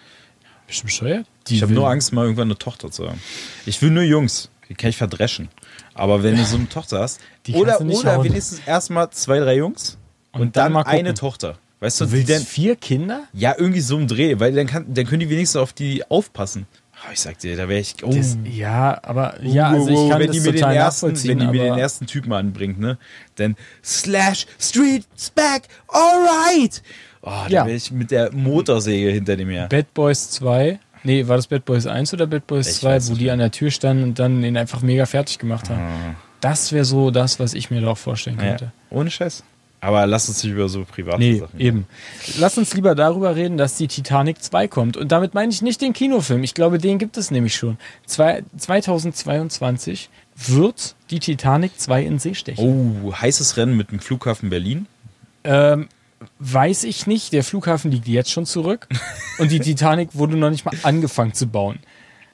Bist du bescheuert? Die Ich habe nur Angst, mal irgendwann eine Tochter zu haben. Ich will nur Jungs. Die kann ich verdreschen. Aber wenn du so eine Tochter hast, [LAUGHS] Die oder, du nicht oder hauen. wenigstens erstmal zwei, drei Jungs und, Und dann dann, eine Tochter. Weißt du, Du willst denn, vier Kinder? ja, irgendwie so im Dreh, weil dann, kann, dann können die wenigstens auf die aufpassen. Ah, Ich sag dir, da wäre ich. Oh, Das, ja, aber ja, also ich kann wenn das die mir den ersten, wenn die mir den ersten Typen anbringt, ne? Dann Slash Street Spec, alright! Oh, da Ja. wäre ich mit der Motorsäge hinter dem her. Bad Boys 2, nee, war das Bad Boys 1 oder Bad Boys Ich 2, weiß wo nicht die mehr. an der Tür standen und dann ihn einfach mega fertig gemacht haben. Ah. Das wäre so das, was ich mir da auch vorstellen Ja, könnte. ohne Scheiß. Aber lass uns nicht über so private Nee, Sachen. eben. Lass uns lieber darüber reden, dass die Titanic 2 kommt. Und damit meine ich nicht den Kinofilm. Ich glaube, den gibt es nämlich schon. Zwei, 2022 wird die Titanic 2 in See stechen. Oh, heißes Rennen mit dem Flughafen Berlin. Ähm, weiß ich nicht. Der Flughafen liegt jetzt schon zurück [LAUGHS] und die Titanic wurde noch nicht mal angefangen zu bauen.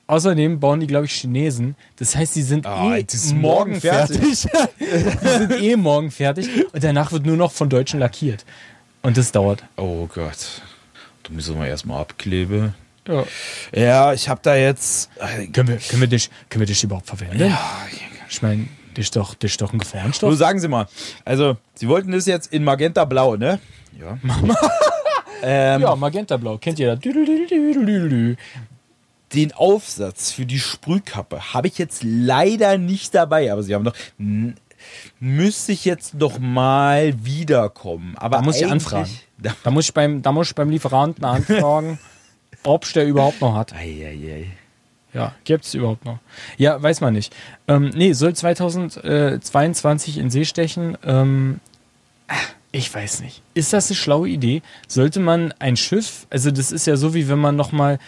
Außerdem bauen die, glaube ich, Chinesen. Das heißt, die sind Ah, eh morgen morgen fertig. [LAUGHS] die sind eh morgen fertig und danach wird nur noch von Deutschen lackiert. Und das dauert. Oh Gott. Da müssen wir erstmal abkleben. Ja. Ja, ich habe da jetzt. äh, Können wir, können wir dich, können wir dich überhaupt verwenden? Ich meine, das ist doch, ist doch ein Gefahrenstoff. sagen Sie mal. Also, Sie wollten das jetzt in Magenta Blau, ne? Ja. ähm, Ja, Magenta Blau, kennt ihr das? Den Aufsatz für die Sprühkappe habe ich jetzt leider nicht dabei, aber Sie haben doch. Müsste ich jetzt noch mal wiederkommen. Aber Da muss ich anfragen. [LAUGHS] Da, Da muss ich beim, da muss ich beim Lieferanten anfragen, [LAUGHS] ob es der überhaupt noch hat. Eieiei. Ja, gibt es überhaupt noch? Ja, weiß man nicht. Ähm, nee, soll 2022 in See stechen. Ähm, ich weiß nicht. Ist das eine schlaue Idee? Sollte man ein Schiff, also das ist ja so, wie wenn man nochmal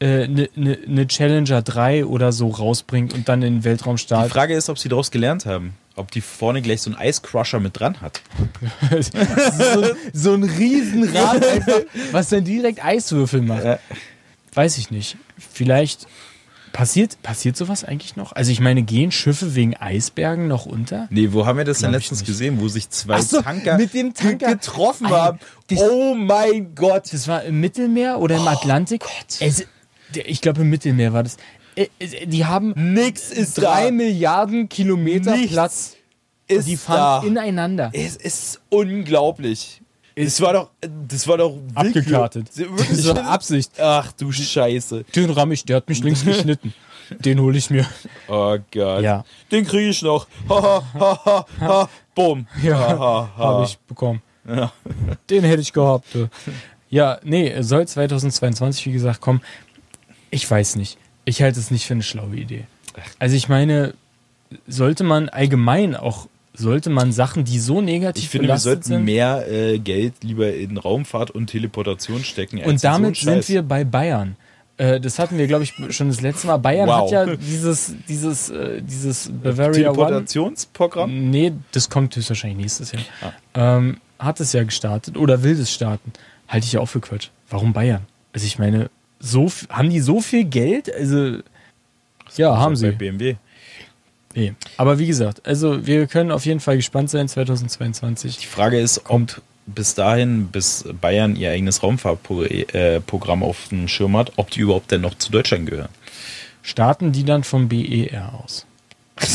eine ne, ne, ne Challenger 3 oder so rausbringt und dann in den Weltraum Die startet. Frage ist, ob Sie daraus gelernt haben. Ob die vorne gleich so einen Eiscrusher mit dran hat. so, [LAUGHS] so ein Riesenrad einfach, was dann direkt Eiswürfel macht. Ja. Weiß ich nicht. Vielleicht passiert, passiert sowas eigentlich noch? Also ich meine, gehen Schiffe wegen Eisbergen noch unter? Nee, wo haben wir das denn Glaub ich letztens gesehen, wo sich zwei so, Tanker, mit dem Tanker. getroffen Ey, haben? das- Oh mein Gott. Das war im Mittelmeer oder im Atlantik? Es, der- ich glaube, im Mittelmeer war das. Äh, äh, Die haben Nix ist drei da. Milliarden Kilometer Nichts Platz. Ist Die da. fahren ineinander. Es ist unglaublich. Das war doch, das war doch. Abgekartet. [LAUGHS] Das war Absicht. Ach du Scheiße. Den ramm ich, der hat mich links [LAUGHS] geschnitten. Den hole ich mir. Oh Gott. Ja. Den kriege ich noch. Ha, ha, ha, ha. Bumm. Ja, Ha, ha, ha. habe ich bekommen. Den hätte ich gehabt. Ja, nee, soll 2022, wie gesagt, kommen. Ich weiß nicht. Ich halte es nicht für eine schlaue Idee. Also ich meine, sollte man allgemein auch, sollte man Sachen, die so negativ Ich finde, wir sollten sind, mehr äh, Geld lieber in Raumfahrt und Teleportation stecken. und so damit sind Scheiß. wir bei Bayern. Äh, Das hatten wir, glaube ich, schon das letzte Mal. Bayern Wow. hat ja dieses, dieses, äh, dieses Bavaria One. Teleportationsprogramm. Nee, das kommt höchstwahrscheinlich nächstes Jahr. Ah. Ähm, hat es ja gestartet oder will es starten. Halte ich ja auch für Quatsch. Warum Bayern? Also ich meine, so haben die so viel Geld? Also ja, haben Bei sie. BMW. Nee. Aber wie gesagt, also wir können auf jeden Fall gespannt sein 2022. Die Frage ist, ob bis dahin, bis Bayern ihr eigenes Raumfahrtprogramm auf dem Schirm hat, ob die überhaupt denn noch zu Deutschland gehören. Starten die dann vom BER aus? [LAUGHS]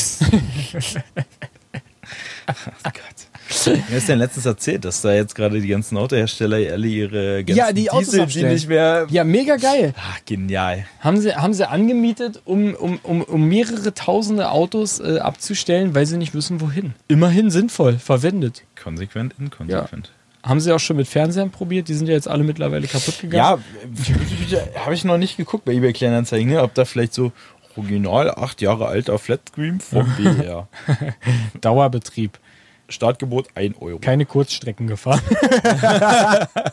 [LAUGHS] Mir ist denn letztens erzählt, dass da jetzt gerade die ganzen Autohersteller alle ihre ganzen Ja, die Autos Diesel, die abstellen. nicht mehr. Ja, mega geil. Ach, genial. Haben sie, haben sie angemietet, um, um, um, um mehrere tausende Autos äh, abzustellen, weil sie nicht wissen, wohin. Immerhin sinnvoll verwendet. Konsequent, inkonsequent. Haben sie auch schon mit Fernsehern probiert? Die sind ja jetzt alle mittlerweile kaputt gegangen. Ja, [LAUGHS] habe ich noch nicht geguckt bei eBay Kleinanzeigen, ne? ob da vielleicht so original acht Jahre alter Flatscreen vom [LAUGHS] BR. Dauerbetrieb. Startgebot 1 Euro. Keine Kurzstrecken gefahren. Ah. [LAUGHS]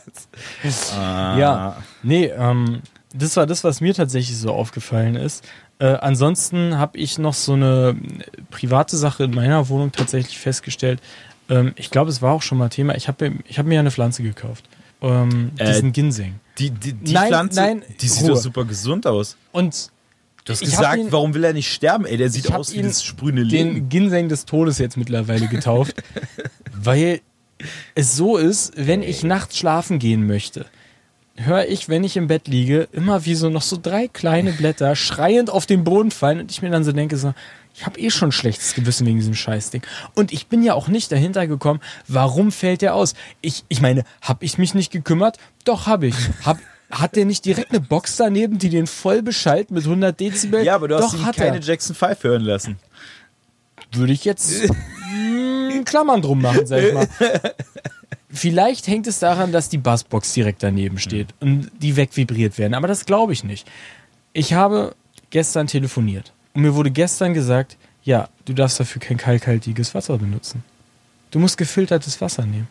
[LAUGHS] Ja. Nee, ähm, das war das, was mir tatsächlich so aufgefallen ist. Äh, ansonsten habe ich noch so eine äh, private Sache in meiner Wohnung tatsächlich festgestellt. Ähm, ich glaube, es war auch schon mal Thema. Ich habe ich hab mir eine Pflanze gekauft. Ähm, Äh, diesen Ginseng. Die, die, die Nein, Pflanze, nein, die sieht Ruhe. doch super gesund aus. Und Du hast Ich gesagt, ihn- warum will er nicht sterben? Ey, der sieht aus wie das sprühende den Leben. Ginseng des Todes jetzt mittlerweile getauft, [LAUGHS] weil es so ist, wenn ich nachts schlafen gehen möchte, höre ich, wenn ich im Bett liege, immer wie so noch so drei kleine Blätter schreiend auf den Boden fallen und ich mir dann so denke, so, ich habe eh schon ein schlechtes Gewissen wegen diesem Scheißding. Und ich bin ja auch nicht dahinter gekommen, warum fällt der aus? Ich, ich meine, habe ich mich nicht gekümmert? Doch, habe ich. Hab, hat der nicht direkt eine Box daneben, die den voll beschallt mit 100 Dezibel? Ja, aber du hast Doch, hat keine er. Jackson 5 hören lassen. würde ich jetzt mm, [LAUGHS] Klammern drum machen, sag ich mal. Vielleicht hängt es daran, dass die Bassbox direkt daneben steht und die wegvibriert werden, aber das glaube ich nicht. Ich habe gestern telefoniert und mir wurde gestern gesagt, ja, du darfst dafür kein kalkhaltiges Wasser benutzen. Du musst gefiltertes Wasser nehmen.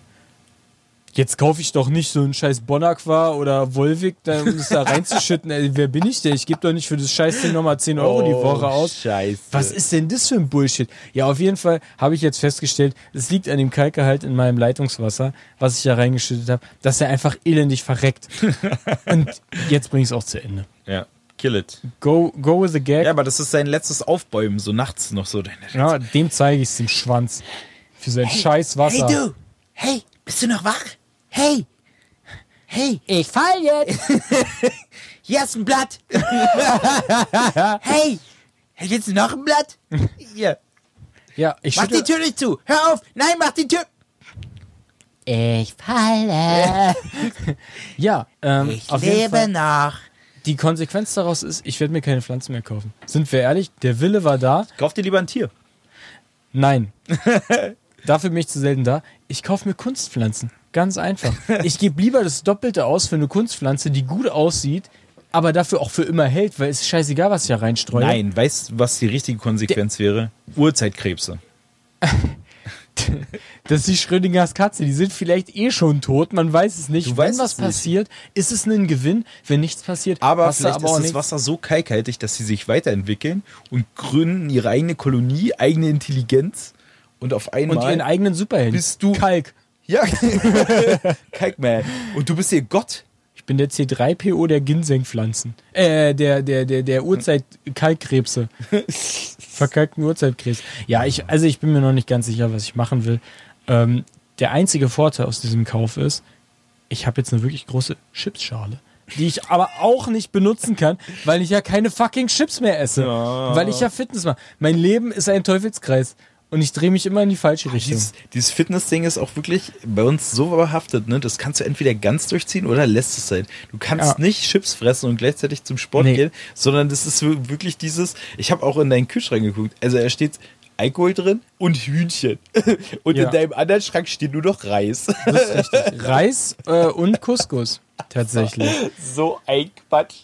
Jetzt kaufe ich doch nicht so einen scheiß Bonacqua oder Volvic, um es da reinzuschütten. Ey, wer bin ich denn? Ich gebe doch nicht für das Scheißding nochmal 10 Euro die Woche aus. Oh, Scheiße. Was ist denn das für ein Bullshit? Ja, auf jeden Fall habe ich jetzt festgestellt, es liegt an dem Kalkgehalt in meinem Leitungswasser, was ich da reingeschüttet habe, dass er einfach elendig verreckt. [LAUGHS] Und jetzt bringe ich es auch zu Ende. Ja, kill it. Go, go with the gag. Ja, aber das ist sein letztes Aufbäumen, so nachts noch so. Ja, dem zeige ich es dem Schwanz. Für sein scheiß Wasser. Hey du! Hey, bist du noch wach? Hey! Hey, Ich fall jetzt! [LAUGHS] hier ist ein Blatt! [LAUGHS] hey! Du noch ein Blatt? Hier. Ja, ich Mach die Tür nicht zu! Hör auf! Nein, mach die Tür! Ich falle! [LAUGHS] ja, ähm, Ich auf jeden lebe Fall. noch! Die Konsequenz daraus ist, ich werde mir keine Pflanzen mehr kaufen. Sind wir ehrlich? Der Wille war da. Kauf dir lieber ein Tier. Nein. Dafür bin ich zu selten da. Ich kaufe mir Kunstpflanzen. Ganz einfach. Ich gebe lieber das Doppelte aus für eine Kunstpflanze, die gut aussieht, aber dafür auch für immer hält, weil es ist scheißegal, was ich da reinstreue. Nein, weißt du, was die richtige Konsequenz wäre? Urzeitkrebse. [LAUGHS] Das ist die Schrödingers Katze. Die sind vielleicht eh schon tot. Man weiß es nicht. Du Wenn was es nicht. passiert, ist es ein Gewinn. Wenn nichts passiert, Aber du vielleicht aber ist das nichts. Wasser so kalkhaltig, dass sie sich weiterentwickeln und gründen ihre eigene Kolonie, eigene Intelligenz und auf einmal Und ihren eigenen Superhelden. bist du- Kalk. Ja [LAUGHS] Kalkman und du bist ihr Gott. Ich bin der C3PO der Ginsengpflanzen. Äh, der, der, der, der Urzeit-Kalkkrebse. [LAUGHS] Verkalkten Urzeitkrebs. Ja, ich, also ich bin mir noch nicht ganz sicher, was ich machen will. Ähm, der einzige Vorteil aus diesem Kauf ist, ich habe jetzt eine wirklich große Chipsschale. Die ich aber auch nicht benutzen kann, weil ich ja keine fucking Chips mehr esse. Ja. Weil ich ja Fitness mache. Mein Leben ist ein Teufelskreis. Und ich drehe mich immer in die falsche Richtung. Dieses, dieses Fitness-Ding ist auch wirklich bei uns so behaftet, ne? Das kannst du entweder ganz durchziehen oder lässt es sein. Du kannst Ja. nicht Chips fressen und gleichzeitig zum Sport Nee. gehen, sondern das ist wir- wirklich dieses. Ich habe auch in deinen Kühlschrank geguckt. Also da steht Alkohol drin und Hühnchen. [LAUGHS] Und Ja. in deinem anderen Schrank steht nur noch Reis. Das ist [LAUGHS] richtig. Reis äh, und Couscous. Tatsächlich. so ein Quatsch.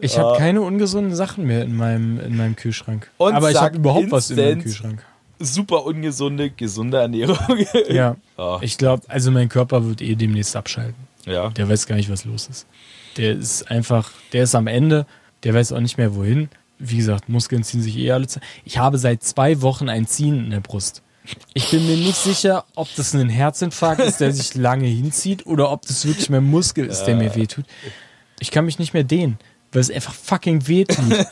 Ich habe keine ungesunden Sachen mehr in meinem, in meinem Kühlschrank. Und Aber ich habe überhaupt was in meinem Kühlschrank. Super ungesunde, gesunde Ernährung. Ja. [LAUGHS] Ah. Ich glaube, also mein Körper wird eh demnächst abschalten. ja. Der weiß gar nicht, was los ist. Der ist einfach, der ist am Ende, der weiß auch nicht mehr wohin. Wie gesagt, Muskeln ziehen sich eh alle. Ich habe seit zwei Wochen ein Ziehen in der Brust. Ich bin mir nicht sicher, ob das ein Herzinfarkt ist, der sich lange hinzieht, oder ob das wirklich mein Muskel ist, der mir wehtut. Ich kann mich nicht mehr dehnen, weil es einfach fucking wehtut. [LAUGHS]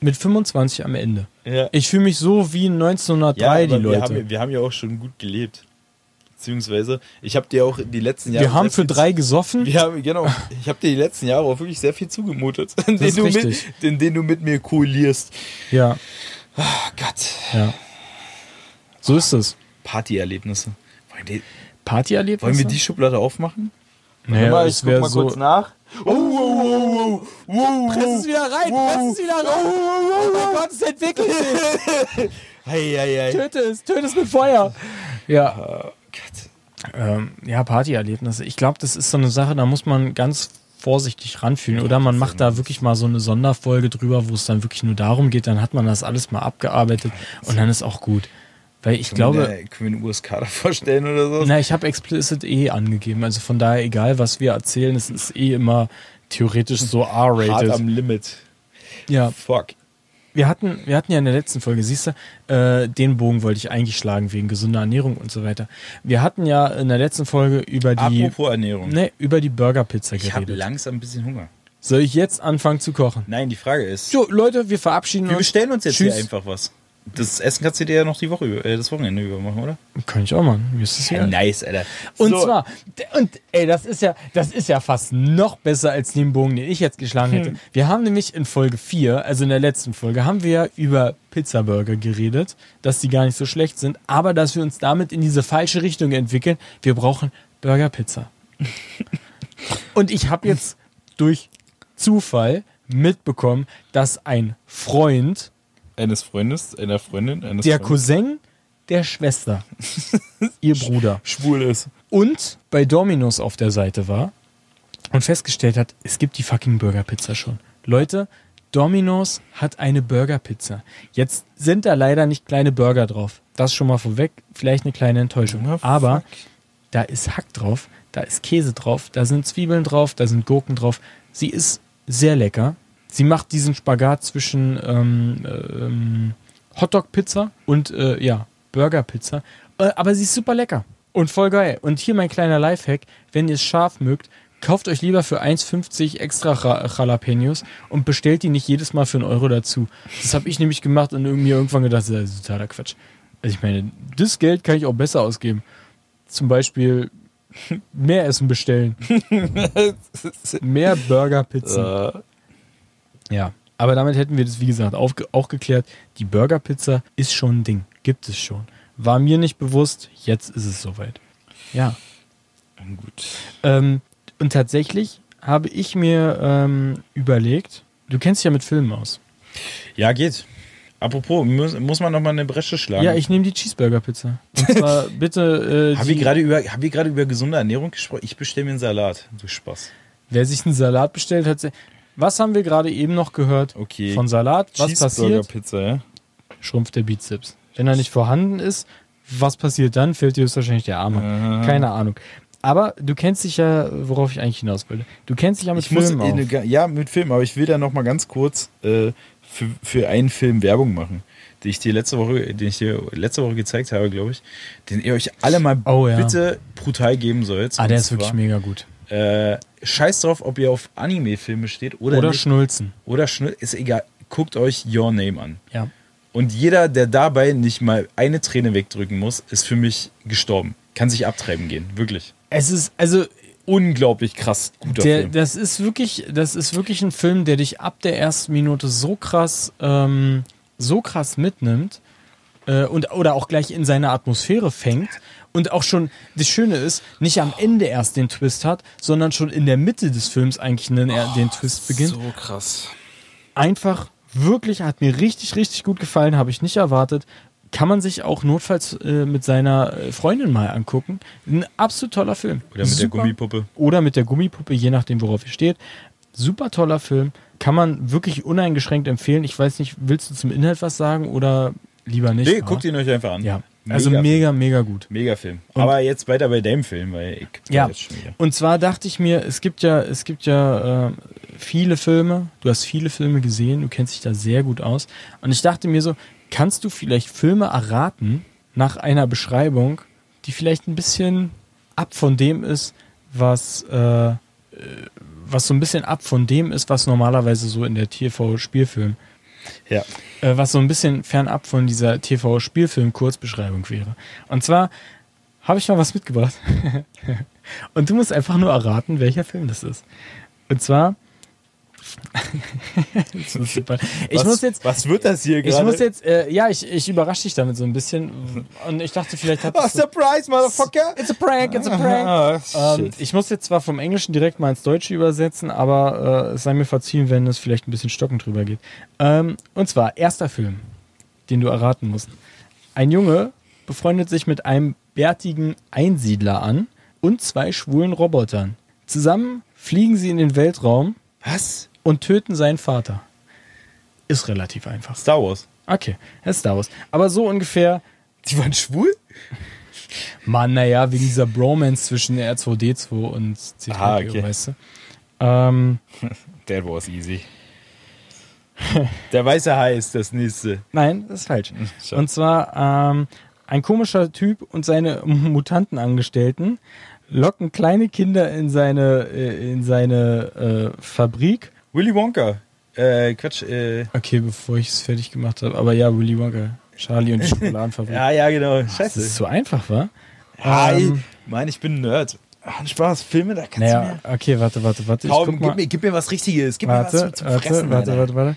Mit 25 am Ende. Ja. Ich fühle mich so wie 1903, Ja, die aber wir Leute. haben, wir haben ja auch schon gut gelebt. Beziehungsweise, ich habe dir auch die letzten Jahre. Wir haben für drei gesoffen. Wir haben, genau, ich habe dir die letzten Jahre auch wirklich sehr viel zugemutet, [LAUGHS] in denen, du mit, in denen du mit mir koalierst. Ja, Oh Gott. ja. So ist es. Partyerlebnisse. Wollen, die, Partyerlebnisse? wollen wir die Schublade aufmachen? Naja, mal, ich guck mal so. kurz nach. Oh, wow, wow, wow, wow, Press es wieder rein, press es wieder rein. Oh mein Gott, es entwickelt sich. Hei, hei, hei. Töte es, töte es mit Feuer. Ja, Oh Gott. ähm, ja Partyerlebnisse. Ich glaube, das ist so eine Sache, da muss man ganz vorsichtig ranfühlen. Oder man macht da wirklich mal so eine Sonderfolge drüber, wo es dann wirklich nur darum geht, dann hat man das alles mal abgearbeitet und dann ist auch gut. Weil ich glaube, Können wir, können wir eine USK da vorstellen oder so? Na, ich habe explicit eh angegeben. Also von daher, egal was wir erzählen, es ist eh immer theoretisch so [LAUGHS] Hart R-rated. am Limit. Ja, Fuck. wir hatten, wir hatten ja in der letzten Folge, siehst du, äh, den Bogen wollte ich eigentlich schlagen wegen gesunder Ernährung und so weiter. Wir hatten ja in der letzten Folge über die, Apropos Ernährung. ne, über die Burgerpizza ich habe geredet. langsam ein bisschen Hunger. Soll ich jetzt anfangen zu kochen? Nein, die Frage ist, So, Leute, wir verabschieden wir uns. bestellen uns jetzt Tschüss. hier einfach was. Das Essen kannst du dir ja noch die Woche, über- äh, das Wochenende über machen, oder? Kann ich auch machen. Mir ist das Ja, ja. nice, Alter. Und So, zwar, und ey, das ist ja, das ist ja fast noch besser als den Bogen, den ich jetzt geschlagen hätte. Hm. Wir haben nämlich in Folge 4, also in der letzten Folge, haben wir ja über Pizzaburger geredet, dass die gar nicht so schlecht sind, aber dass wir uns damit in diese falsche Richtung entwickeln. Wir brauchen Burgerpizza. [LAUGHS] und ich habe jetzt durch Zufall mitbekommen, dass ein Freund, eines Freundes, einer Freundin, eines der Freundes Cousin der Schwester, [LAUGHS] ihr Bruder, schwul ist. und bei Domino's auf der Seite war und festgestellt hat, es gibt die fucking Burgerpizza schon. Leute, Domino's hat eine Burgerpizza. Jetzt sind da leider nicht kleine Burger drauf. Das schon mal vorweg. Vielleicht eine kleine Enttäuschung. Na, Aber da ist Hack drauf, da ist Käse drauf, da sind Zwiebeln drauf, da sind Gurken drauf. Sie ist sehr lecker. Sie macht diesen Spagat zwischen ähm, ähm, Hotdog-Pizza und äh, ja, Burger-Pizza. Äh, aber sie ist super lecker und voll geil. Und hier mein kleiner Lifehack, wenn ihr es scharf mögt, kauft euch lieber für 1,50 extra Ra- Jalapenos und bestellt die nicht jedes Mal für einen Euro dazu. Das habe ich nämlich gemacht und irgendwie irgendwann gedacht, das ist totaler Quatsch. Also ich meine, das Geld kann ich auch besser ausgeben. Zum Beispiel [LAUGHS] mehr Essen bestellen. [LAUGHS] mehr Burger, Pizza. Ja, aber damit hätten wir das, wie gesagt, auch geklärt. Die Burgerpizza ist schon ein Ding. Gibt es schon. War mir nicht bewusst, jetzt ist es soweit. Ja. gut. Ähm, und tatsächlich habe ich mir ähm, überlegt, du kennst dich ja mit Filmen aus. Ja, geht. Apropos, muss, muss man noch mal eine Bresche schlagen? Ja, ich nehme die Cheeseburger-Pizza. Und zwar [LAUGHS] bitte, äh, Habe die- ich gerade über, hab über gesunde Ernährung gesprochen? Ich bestelle mir einen Salat. Du Spaß. wer sich einen Salat bestellt hat. Was haben wir gerade eben noch gehört? Okay. Von Salat, was passiert? Pizza, ja? Schrumpft der Bizeps. Wenn er nicht vorhanden ist, was passiert dann? Fehlt dir höchstwahrscheinlich der Arme. Aha. Keine Ahnung. Aber du kennst dich ja, worauf ich eigentlich hinaus wollte. Du kennst dich ja mit Ich muss, Filmen in auf. ja, mit Film, aber ich will da noch mal ganz kurz äh, für, für einen Film Werbung machen, den ich dir letzte Woche, den ich dir letzte Woche gezeigt habe, glaube ich, den ihr euch alle mal Oh, ja. bitte brutal geben sollt. Ah, der ist wirklich mega gut. Äh, scheiß drauf, ob ihr auf Anime-Filme steht oder, Oder nicht. Schnulzen. Oder Schnitt, ist egal. Guckt euch Your Name an. Ja. Und jeder, der dabei nicht mal eine Träne wegdrücken muss, ist für mich gestorben. Kann sich abtreiben gehen, wirklich. Es ist, also, Unglaublich krass guter der, Film. das ist wirklich, das ist wirklich ein Film, der dich ab der ersten Minute so krass, ähm, so krass mitnimmt äh, und oder auch gleich in seine Atmosphäre fängt und auch schon das Schöne ist, nicht am Ende erst den Twist hat, sondern schon in der Mitte des Films eigentlich den, den Twist beginnt. So krass. Einfach wirklich hat mir richtig richtig gut gefallen, habe ich nicht erwartet. Kann man sich auch notfalls äh, mit seiner äh, Freundin mal angucken. Ein absolut toller Film. Oder mit der Super. Gummipuppe. Oder mit der Gummipuppe, je nachdem, worauf ihr steht. Super toller Film. Kann man wirklich uneingeschränkt empfehlen. Ich weiß nicht, willst du zum Inhalt was sagen oder lieber nicht? Nee, guckt ihn euch einfach an. Ja, also Mega mega, mega gut. Mega Film. Und- Aber jetzt weiter bei dem Film, weil ich Ja. jetzt schon wieder. Und zwar dachte ich mir, es gibt ja, es gibt ja äh, viele Filme. Du hast viele Filme gesehen, du kennst dich da sehr gut aus. Und ich dachte mir so, kannst du vielleicht Filme erraten nach einer Beschreibung, die vielleicht ein bisschen ab von dem ist, was äh, äh, was so ein bisschen ab von dem ist, was normalerweise so in der TV-Spielfilm, Ja. äh, was so ein bisschen fernab von dieser TV-Spielfilm-Kurzbeschreibung wäre. Und zwar habe ich mal was mitgebracht. [LAUGHS] Und du musst einfach nur erraten, welcher Film das ist. Und zwar. Super. ich was, muss jetzt. Was wird das hier Ich gerade? muss jetzt, äh, ja, ich, ich überrasche dich damit so ein bisschen. Und ich dachte, vielleicht hat Oh, so- Surprise, Motherfucker! It's a prank, it's a prank. Ah, Ähm, ich muss jetzt zwar vom Englischen direkt mal ins Deutsche übersetzen, aber äh, es sei mir verziehen, wenn es vielleicht ein bisschen stockend drüber geht. Ähm, und zwar, erster Film, den du erraten musst. Ein Junge befreundet sich mit einem bärtigen Einsiedler an und zwei schwulen Robotern. Zusammen fliegen sie in den Weltraum Was? Und töten seinen Vater. Ist relativ einfach. Star Wars. Okay, das ist Star Wars. Aber so ungefähr Die waren schwul? Mann, naja, wegen dieser Bromance zwischen R2D2 und C3PO, Ah, okay. weißt du? Ähm, That was easy. Der weiße Hai ist das nächste. nein, das ist falsch. schade. Und zwar ähm, ein komischer Typ und seine Mutantenangestellten locken kleine Kinder in seine, äh, in seine äh, Fabrik. Willy Wonka. Äh, Quatsch, äh. Okay, bevor ich es fertig gemacht habe. Aber ja, Willy Wonka. Charlie und die [LAUGHS] Schokoladenfabrik. Ja, ja, genau. Das ist Scheiße. so einfach, wa? Ja, Ähm, ey, Mann, ich bin ein Nerd. Ah, Spaß, Filme, da kannst Naja, okay, warte, warte, warte. du Ich mir. Kaum, mal. gib, mir, gib mir was Richtiges. Gib mir Warte, was zum warte, Fressen. warte, Alter. warte,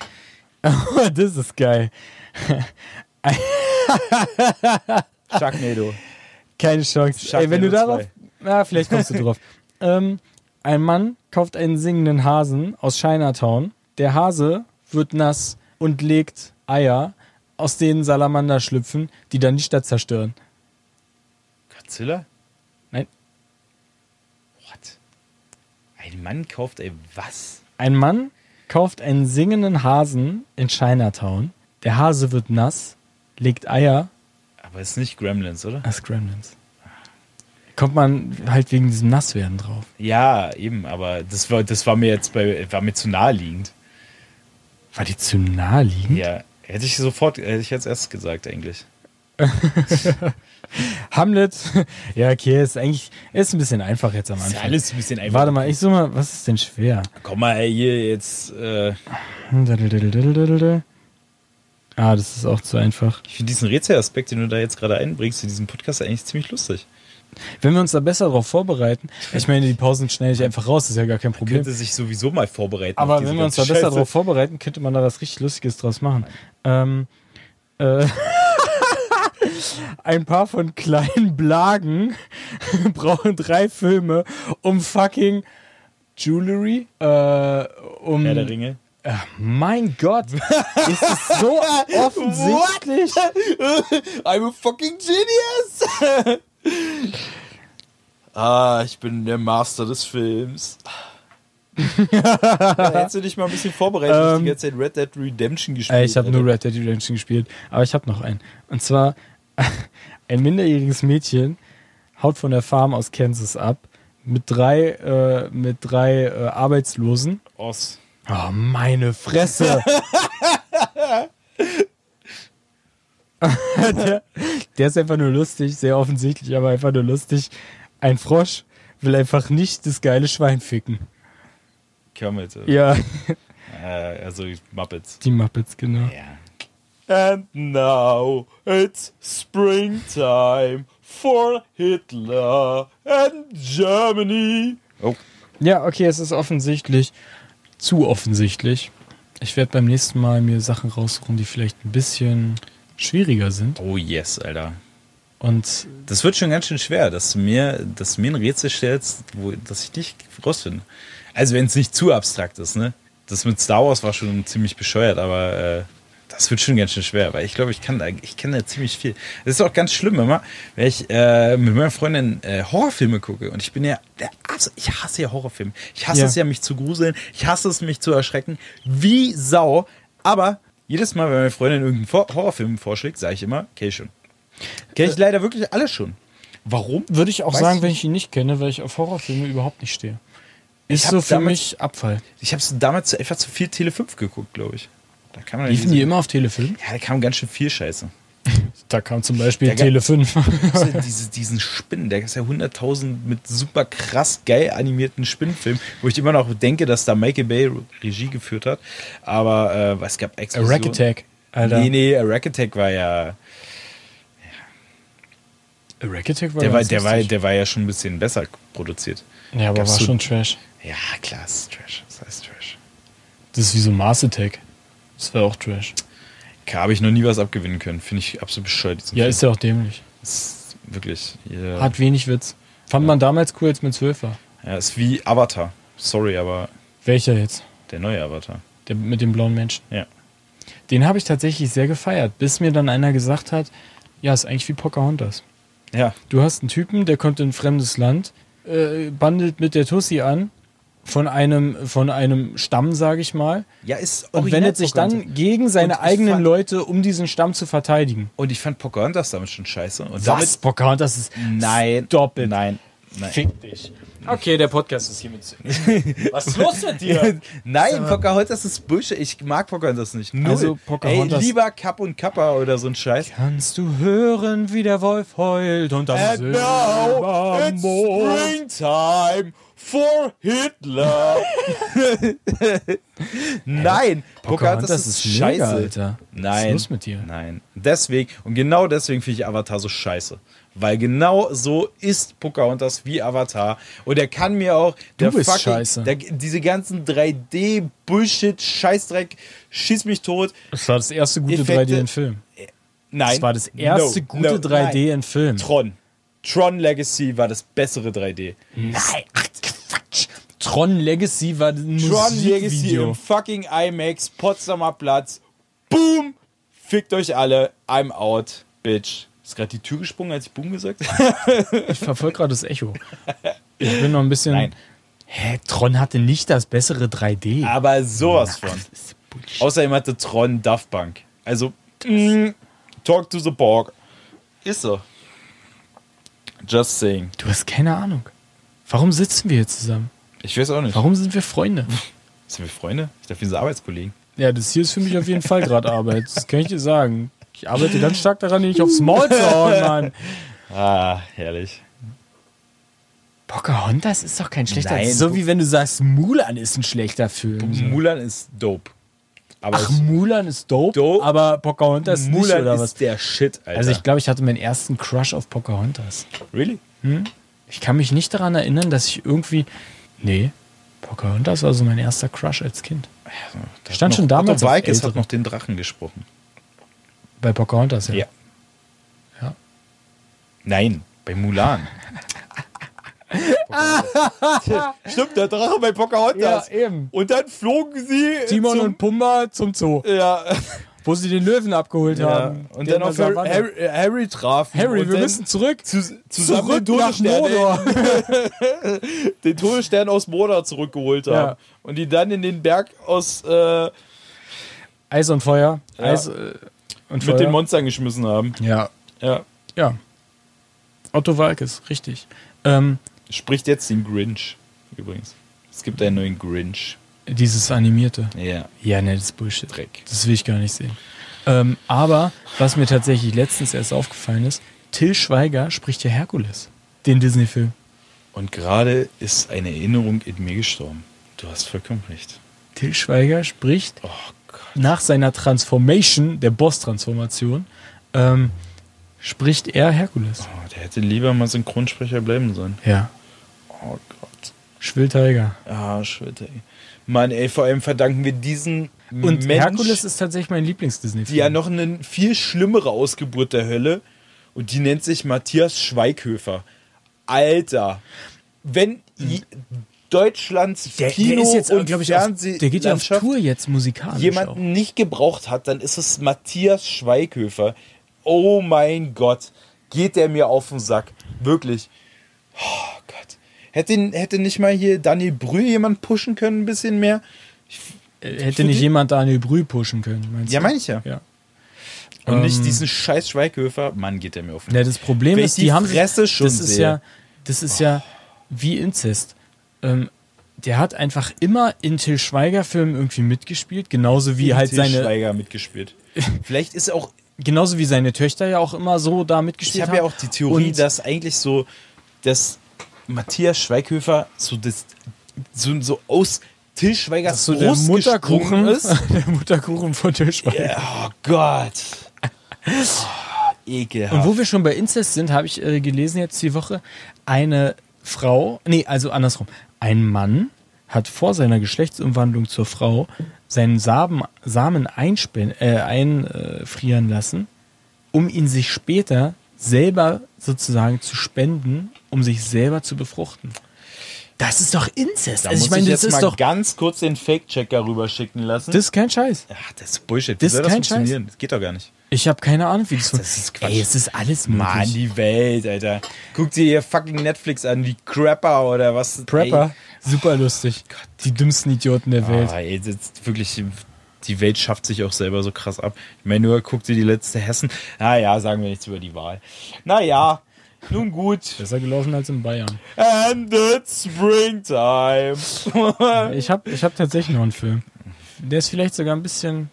warte. Oh, [LAUGHS] das ist geil. [LAUGHS] Sharknado. Keine Chance. Sharknado Ey, wenn du darauf. 2. Na, vielleicht kommst du drauf. ähm, ein Mann kauft einen singenden Hasen aus Chinatown. Der Hase wird nass und legt Eier, aus denen Salamander schlüpfen, die dann die Stadt zerstören. Godzilla? Nein. What? Ein Mann kauft, ey, was? Ein Mann kauft einen singenden Hasen in Chinatown. Der Hase wird nass, legt Eier. Aber ist nicht Gremlins, oder? Das Gremlins. Kommt man halt wegen diesem Nasswerden drauf. Ja, eben, aber das war, das war mir jetzt bei, war mir zu naheliegend. War die zu naheliegend? Ja, hätte ich sofort, hätte ich jetzt erst gesagt, eigentlich. [LAUGHS] Hamlet, ja, okay, ist eigentlich, ist ein bisschen einfach jetzt am Ist Anfang. ja alles ein bisschen einfach. Warte mal, ich suche mal, was ist denn schwer? Komm mal ey, hier jetzt. Äh, Ah, das ist auch zu einfach. ich finde diesen Rätselaspekt, den du da jetzt gerade einbringst, in diesem Podcast eigentlich ziemlich lustig. Wenn wir uns da besser darauf vorbereiten, [LAUGHS] ich meine, die Pausen schneide ich einfach raus, das ist ja gar kein Problem. Könnte sich sowieso mal vorbereiten. Aber wenn wir uns da besser darauf vorbereiten, könnte man da was richtig Lustiges draus machen. Ähm, äh, [LAUGHS] ein paar von kleinen Blagen [LAUGHS] brauchen drei Filme, um fucking Jewelry, äh, um. Herr der Ringe. Äh, mein Gott, ist es so offensichtlich? I'm a fucking genius! Ah, ich bin der Master des Films. ja, hättest du dich mal ein bisschen vorbereitet, ich Ähm, die ganze Zeit Red Dead Redemption gespielt. Äh, ich habe nur. Red Dead Redemption gespielt, aber ich habe noch einen. Und zwar [LAUGHS] ein minderjähriges Mädchen haut von der Farm aus Kansas ab mit drei äh, mit drei äh, Arbeitslosen. Oz. Oh, meine Fresse. [LAUGHS] [LAUGHS] der, der ist einfach nur lustig, sehr offensichtlich, aber einfach nur lustig. Ein Frosch will einfach nicht das geile Schwein ficken. Kermit. Ja, Äh, also Muppets. die Muppets, genau. Ja. And now it's springtime for Hitler and Germany. Oh, Ja, okay, es ist offensichtlich zu offensichtlich. Ich werde beim nächsten Mal mir Sachen raussuchen, die vielleicht ein bisschen schwieriger sind. oh yes, Alter. Und Das wird schon ganz schön schwer, dass du mir, dass du mir ein Rätsel stellst, wo, dass ich dich rausfinde. Also wenn es nicht zu abstrakt ist, ne? Das mit Star Wars war schon ziemlich bescheuert, aber äh, das wird schon ganz schön schwer, weil ich glaube, ich kann da, ich kenne da ziemlich viel. Das ist auch ganz schlimm immer, wenn ich äh, mit meiner Freundin äh, Horrorfilme gucke und ich bin ja, ich hasse ja Horrorfilme. Ich hasse Ja. es ja, mich zu gruseln. Ich hasse es, mich zu erschrecken. Wie Sau. Aber jedes Mal, wenn meine Freundin irgendeinen Horrorfilm vorschlägt, sage ich immer, okay schon. Kenne ich leider wirklich alle schon. Warum? würde ich auch Weiß sagen, ich wenn ich ihn nicht kenne, weil ich auf Horrorfilme überhaupt nicht stehe. Ist Ich so für damals- mich Abfall. Ich habe damals einfach zu viel Tele 5 geguckt, glaube ich. Da kam dann Liefen diese- die immer auf Tele 5? Ja, da kam ganz schön viel Scheiße. Da kam zum Beispiel Der Tele 5. Also [LAUGHS] diese, diesen Spinnen, da ist ja 100.000 mit super krass geil animierten Spinnenfilmen, wo ich immer noch denke, dass da Michael Bay Regie geführt hat. Aber äh, es gab A Explosionen. Rack Attack. Alter. Nee, nee, A Rack Attack war ja, A Rack Attack war der war, der, war, der war ja schon ein bisschen besser produziert. Ja, aber gab's war schon Trash. Ja, klar, es ist Trash. Das heißt Trash. Das ist wie so Mars Attack. Das war auch Trash. Habe ich noch nie was abgewinnen können. Finde ich absolut bescheuert. Ja, Film. ist ja auch dämlich. Ist wirklich. Ja. Hat wenig Witz. Fand man damals cool, als man 12 war. Ja, ist wie Avatar. Sorry, aber Welcher jetzt? der neue Avatar. Der mit dem blauen Menschen. Ja. Den habe ich tatsächlich sehr gefeiert, bis mir dann einer gesagt hat, ja, ist eigentlich wie Pocahontas. Ja. Du hast einen Typen, der kommt in ein fremdes Land, äh, bandelt mit der Tussi an, von einem, von einem Stamm, sage ich mal, Ja, ist und wendet sich dann gegen seine eigenen fand- Leute, um diesen Stamm zu verteidigen. Und ich fand Pocahontas damit schon scheiße. Und Was? Pocahontas ist Damit, nein. doppelt. Nein. Nein. Fick dich. Okay, der Podcast ist hiermit zu. [LAUGHS] Was ist los mit dir? [LAUGHS] Nein, Pocahontas ist Bullshit. Ich mag Pocahontas nicht. Null. Also, Pocahontas- Ey, lieber Kapp und Kappa oder so ein Scheiß. Kannst du hören, wie der Wolf heult und am And now it's springtime for Hitler. Nein, Pocahontas ist mega, Alter. Nein. Was ist los mit dir? Nein. Deswegen, und genau deswegen finde ich Avatar so scheiße. Weil genau so ist Pocahontas wie Avatar. Und er kann mir auch. Der bist fucking, scheiße. Der, diese ganzen 3D-Bullshit, Scheißdreck, schieß mich tot. Das war das erste gute Effekte- 3D in Film. Nein. Das war das erste No, gute no, 3D nein. in Film. Tron. Tron Legacy war das bessere 3D. Nein, ach, Quatsch. Tron Legacy war ein Tron Legacy Musikvideo. im fucking IMAX, Potsdamer Platz. Boom! Fickt euch alle. I'm out, bitch. Ist gerade die Tür gesprungen, als ich Boom gesagt habe? Ich verfolge gerade das Echo. Ich bin noch ein bisschen Nein. Hä, Tron hatte nicht das bessere 3D. Aber sowas von. Das ist Bullshit. Außerdem hatte Tron Daft Punk. Also, mm, talk to the pork. Ist so. Just saying. Du hast keine Ahnung. Warum sitzen wir hier zusammen? Ich weiß auch nicht. Warum sind wir Freunde? [LAUGHS] Sind wir Freunde? Ich dachte, wir sind Arbeitskollegen. Ja, das hier ist für mich auf jeden Fall gerade Arbeit. Das kann ich dir sagen. Ich arbeite ganz stark daran, nicht aufs Maul zu hauen, Mann. Ah, herrlich. Pocahontas ist doch kein schlechter Nein, So wie wenn du sagst, Mulan ist ein schlechter Film. Mulan ist dope. Aber Ach, Mulan ist dope, Dope? aber Pocahontas nicht, Mulan oder ist was? der Shit, Alter. Also ich glaube, ich hatte meinen ersten Crush auf Pocahontas. really? Ich kann mich nicht daran erinnern, dass ich irgendwie... Nee, Pocahontas war so mein erster Crush als Kind. Da Stand hat schon damals Otto Walkes hat noch den Drachen gesprochen. Bei Pocahontas, ja. Ja. Ja. Nein, bei Mulan. [LAUGHS] [LAUGHS] Stimmt, der Drache bei Pocahontas. Ja, eben. Und dann flogen sie Timon zum, und Pumba zum Zoo, ja, [LAUGHS] wo sie den Löwen abgeholt ja. haben. Und Der dann auf Harry. Harry, äh, Harry trafen. Harry, und wir müssen zurück. zu, zusammen Zurück den nach Todesstern, Mordor. [LAUGHS] den Todesstern aus Mordor zurückgeholt haben. Ja. Und die dann in den Berg aus äh, Eis und Feuer. Ja. Eis äh, und Feuer. mit den Monstern geschmissen haben. ja, Ja. ja. Otto Walkes, richtig. Ähm, Spricht jetzt den Grinch übrigens. Es gibt einen neuen Grinch. dieses animierte. Ja. Ja, ne, das ist Bullshit. Dreck. Das will ich gar nicht sehen. Ähm, aber was mir tatsächlich letztens erst aufgefallen ist, Till Schweiger spricht ja Herkules, den Disney-Film. Und gerade ist eine Erinnerung in mir gestorben. Du hast vollkommen recht. Till Schweiger spricht Oh nach seiner Transformation, der Boss-Transformation, ähm, spricht er Herkules. Oh, der hätte lieber mal Synchronsprecher bleiben sollen. Ja. Oh Gott. Schwill-Tiger. Ah, ey. Mann, ey, vor allem verdanken wir diesen Und Mensch, Herkules ist tatsächlich mein Lieblings-Disney-Film. die ja noch eine viel schlimmere Ausgeburt der Hölle und die nennt sich Matthias Schweighöfer. Alter, wenn i- Deutschlands der, Kino der ist jetzt, und ich, auf, Fernseh der geht ja auf Tour jetzt musikalisch auch. jemanden nicht gebraucht hat, dann ist es Matthias Schweighöfer. Oh mein Gott, geht der mir auf den Sack. Wirklich. Oh Gott. Hätte, hätte nicht mal hier Daniel Brühl jemand pushen können, ein bisschen mehr? Äh, Hätte nicht jemand Daniel Brühl pushen können, meinst Ja, du? meine ich ja. Ja. Und Ähm, nicht diesen scheiß Schweighöfer. Mann, geht der mir auf den Ja, das Problem Wenn ist, ich die die haben Fresse schon das ist sehe. ja, das ist ja wie Inzest. Ähm, der hat einfach immer in Till Schweiger Filmen irgendwie mitgespielt, genauso wie halt Til seine, Schweiger mitgespielt. [LAUGHS] Vielleicht ist auch genauso wie seine Töchter ja auch immer so da mitgespielt Ich haben. habe ja auch die Theorie, dass eigentlich so, dass Matthias Schweighöfer so, das, so, so aus Till Schweigers so der Mutterkuchen ist. [LAUGHS] der Mutterkuchen von Till Schweiger. Ja, oh Gott. Oh, ekelhaft. Und wo wir schon bei Inzest sind, habe ich äh, gelesen jetzt die Woche, eine Frau, nee, also andersrum, ein Mann hat vor seiner Geschlechtsumwandlung zur Frau seinen Samen, Samen einspen, äh, einfrieren lassen, um ihn sich später selber sozusagen zu spenden, um sich selber zu befruchten. Das ist doch Inzest. da also muss ich meine, ich das jetzt ist mal doch, ganz kurz den Fake-Checker rüberschicken lassen. das ist kein Scheiß. Ach, das ist Bullshit. Wie Das soll ist das kein funktionieren? Das geht doch gar nicht. Ich habe keine Ahnung, wie das, das ist Quatsch. Ey, es ist alles möglich. Mann, die Welt, Alter. Guck dir hier fucking Netflix an, die Crapper oder was. Prepper, super lustig. Die dümmsten Idioten der Ey, Welt. Ah, ey, das ist wirklich, die Welt schafft sich auch selber so krass ab. Ich meine, nur guck dir die letzte Hessen. Naja, sagen wir nichts über die Wahl. Naja, nun gut. Besser gelaufen als in Bayern. And it's springtime. [LAUGHS] Ich habe ich hab tatsächlich noch einen Film. Der ist vielleicht sogar ein bisschen.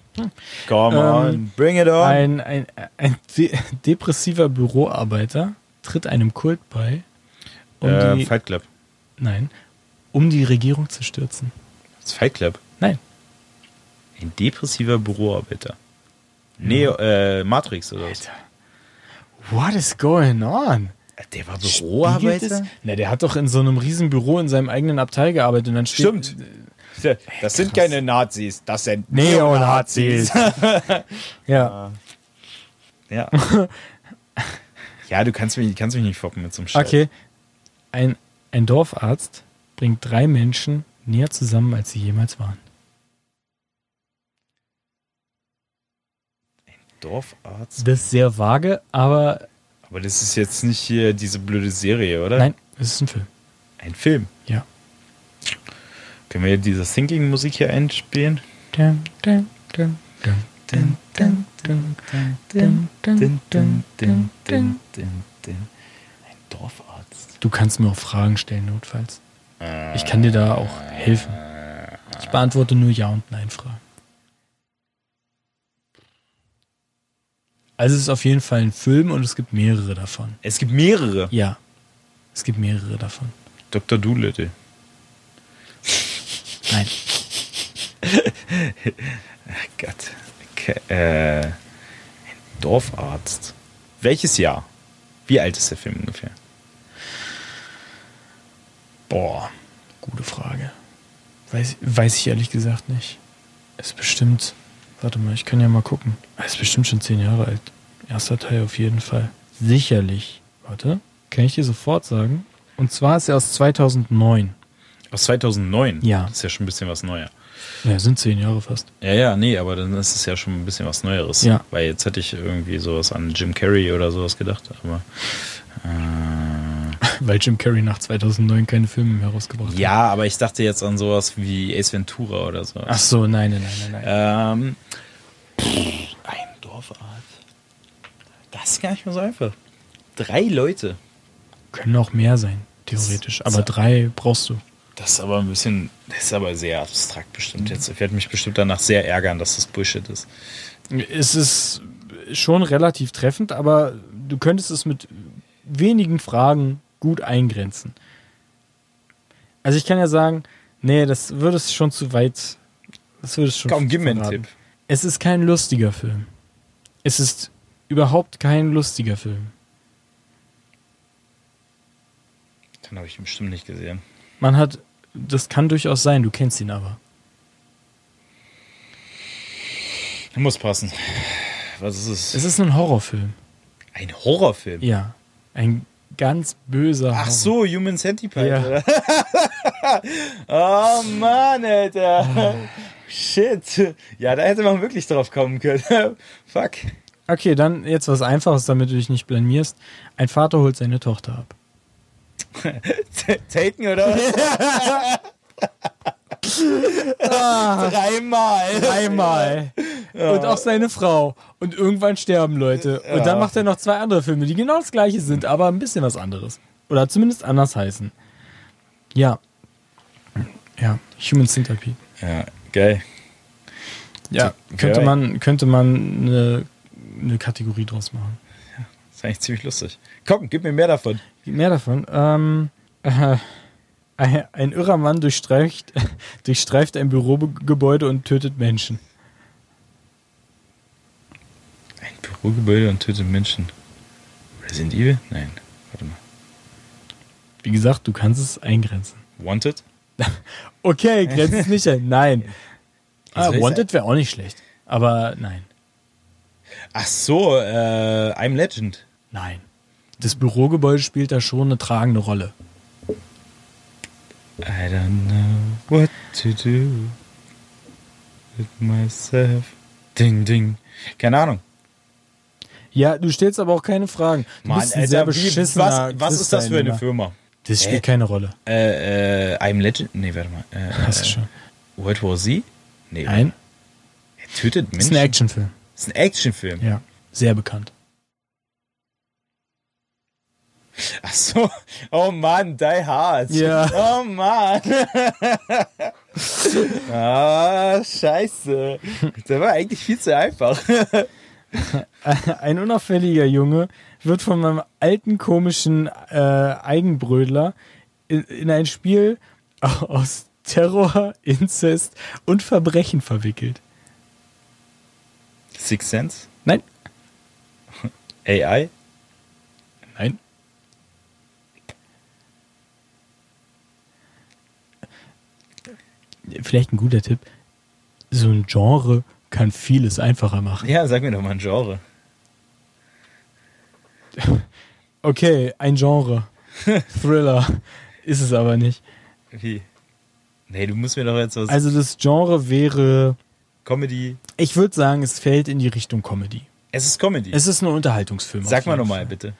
Come Ähm, on, bring it on. Ein, ein, ein de depressiver Büroarbeiter tritt einem Kult bei, um äh, die, Fight Club. nein, um die Regierung zu stürzen. Das Fight Club. Nein. Ein depressiver Büroarbeiter. Neo, äh, Matrix oder was? What is going on? Der war es? Na, der hat doch in so einem riesen Büro in seinem eigenen Abteil gearbeitet und dann steht, Stimmt. Das sind keine Nazis, das sind Neonazis. [LAUGHS] ja. Ja. [LAUGHS] ja, du kannst mich, kannst mich nicht foppen mit so einem Scheiß. Okay. Ein, ein Dorfarzt bringt drei Menschen näher zusammen, als sie jemals waren. Dorfarzt. Das ist sehr vage, aber. Aber das ist jetzt nicht hier diese blöde Serie, oder? Nein, es ist ein Film. Ein Film? Ja. Können wir diese Thinking-Musik hier einspielen? Ein Dorfarzt. Du kannst mir auch Fragen stellen, notfalls. Ich kann dir da auch helfen. Ich beantworte nur Ja und Nein-Fragen. Also es ist auf jeden Fall ein Film und es gibt mehrere davon. Es gibt mehrere. Ja, es gibt mehrere davon. Dr. Doolittle. Nein, [LAUGHS] Gott. Okay, äh, ein Dorfarzt. Welches Jahr? Wie alt ist der Film ungefähr? boah, gute Frage. Weiß, weiß ich ehrlich gesagt nicht. Ist bestimmt, warte mal, ich kann ja mal gucken. Es ist bestimmt schon zehn Jahre alt. Erster Teil auf jeden Fall. Sicherlich. Warte, kann ich dir sofort sagen. Und zwar ist er aus 2009. Aus 2009? Ja. Das ist ja schon ein bisschen was neuer. Ja, sind zehn Jahre fast. Ja, ja, nee, aber dann ist es ja schon ein bisschen was Neueres. Ja. Weil jetzt hätte ich irgendwie sowas an Jim Carrey oder sowas gedacht, aber. Äh, Weil Jim Carrey nach 2009 keine Filme mehr rausgebracht hat. ja, aber ich dachte jetzt an sowas wie Ace Ventura oder so. Ach so, nein, nein, nein, nein. Ähm, pff, ein Dorfarzt. Das ist gar nicht mehr so einfach. Drei Leute. Können auch mehr sein, theoretisch. Aber drei brauchst du. Das ist aber ein bisschen, das ist aber sehr abstrakt bestimmt jetzt. Ich werde mich bestimmt danach sehr ärgern, dass das Bullshit ist. Es ist schon relativ treffend, aber du könntest es mit wenigen Fragen gut eingrenzen. Also ich kann ja sagen, nee, das würde es schon zu weit. Das würde es schon. Komm, gib mir einen. Tipp. Es ist kein lustiger Film. Es ist überhaupt kein lustiger Film. Den habe ich bestimmt nicht gesehen. Man hat, das kann durchaus sein, du kennst ihn aber. Muss passen. Was ist es? Es ist ein Horrorfilm. ein Horrorfilm. Ja. Ein ganz böser Ach so, Human Centipede. Ja. [LAUGHS] oh Mann, Alter. Shit. Ja, da hätte man wirklich drauf kommen können. [LAUGHS] Fuck. Okay, dann jetzt was Einfaches, damit du dich nicht blamierst. Ein Vater holt seine Tochter ab. [LAUGHS] Taken oder was? Dreimal. Einmal. Und auch seine Frau. Und irgendwann sterben Leute. Und dann macht er noch zwei andere Filme, die genau das gleiche sind, aber ein bisschen was anderes. Oder zumindest anders heißen. Ja. Ja, Human Centipede. Ja, geil. Ja, könnte man, könnte man eine, eine Kategorie draus machen. Das ist eigentlich ziemlich lustig. Komm, gib mir mehr davon. Mehr davon. Ähm, äh, ein, ein irrer Mann durchstreift, [LAUGHS] durchstreift ein Bürogebäude und tötet Menschen. Ein Bürogebäude und tötet Menschen. Resident Evil? Nein. Warte mal. Wie gesagt, du kannst es eingrenzen. Wanted? [LAUGHS] Okay, grenzt es nicht ein. Nein. [LAUGHS] Ah, ich Wanted wäre auch nicht schlecht. Aber nein. Ach so, äh, I'm Legend. Nein. Das Bürogebäude spielt da schon eine tragende Rolle. I don't know what to do with myself. Ding, ding. Keine Ahnung. Ja, du stellst aber auch keine Fragen. Du ein sehr beschissener was, was ist das für eine. Firma? Das spielt Äh? keine Rolle. Äh, äh, I'm Legend? Nee, warte mal. Äh, Hast du äh, schon. World War Z? Nee, Nein, Er tötet das ist Menschen. ein Actionfilm. Das ist ein Actionfilm. Ja, sehr bekannt. Ach so. Oh Mann, Die Hard. Ja. Oh Mann. ah, scheiße. Der war eigentlich viel zu einfach. Ein unauffälliger Junge wird von meinem alten komischen äh, Eigenbrödler in, in ein Spiel aus Terror, Inzest und Verbrechen verwickelt. Six Sense? Nein, AI? nein. Vielleicht ein guter Tipp. So ein Genre kann vieles einfacher machen. Ja, sag mir doch mal ein Genre. [LAUGHS] Okay, ein Genre. [LAUGHS] Thriller. Ist es aber nicht. Wie? Nee, du musst mir doch jetzt was. Also das Genre wäre, Comedy. ich würde sagen, es fällt in die Richtung Comedy. Es ist Comedy. Es ist ein Unterhaltungsfilm. Sag mal nochmal, bitte.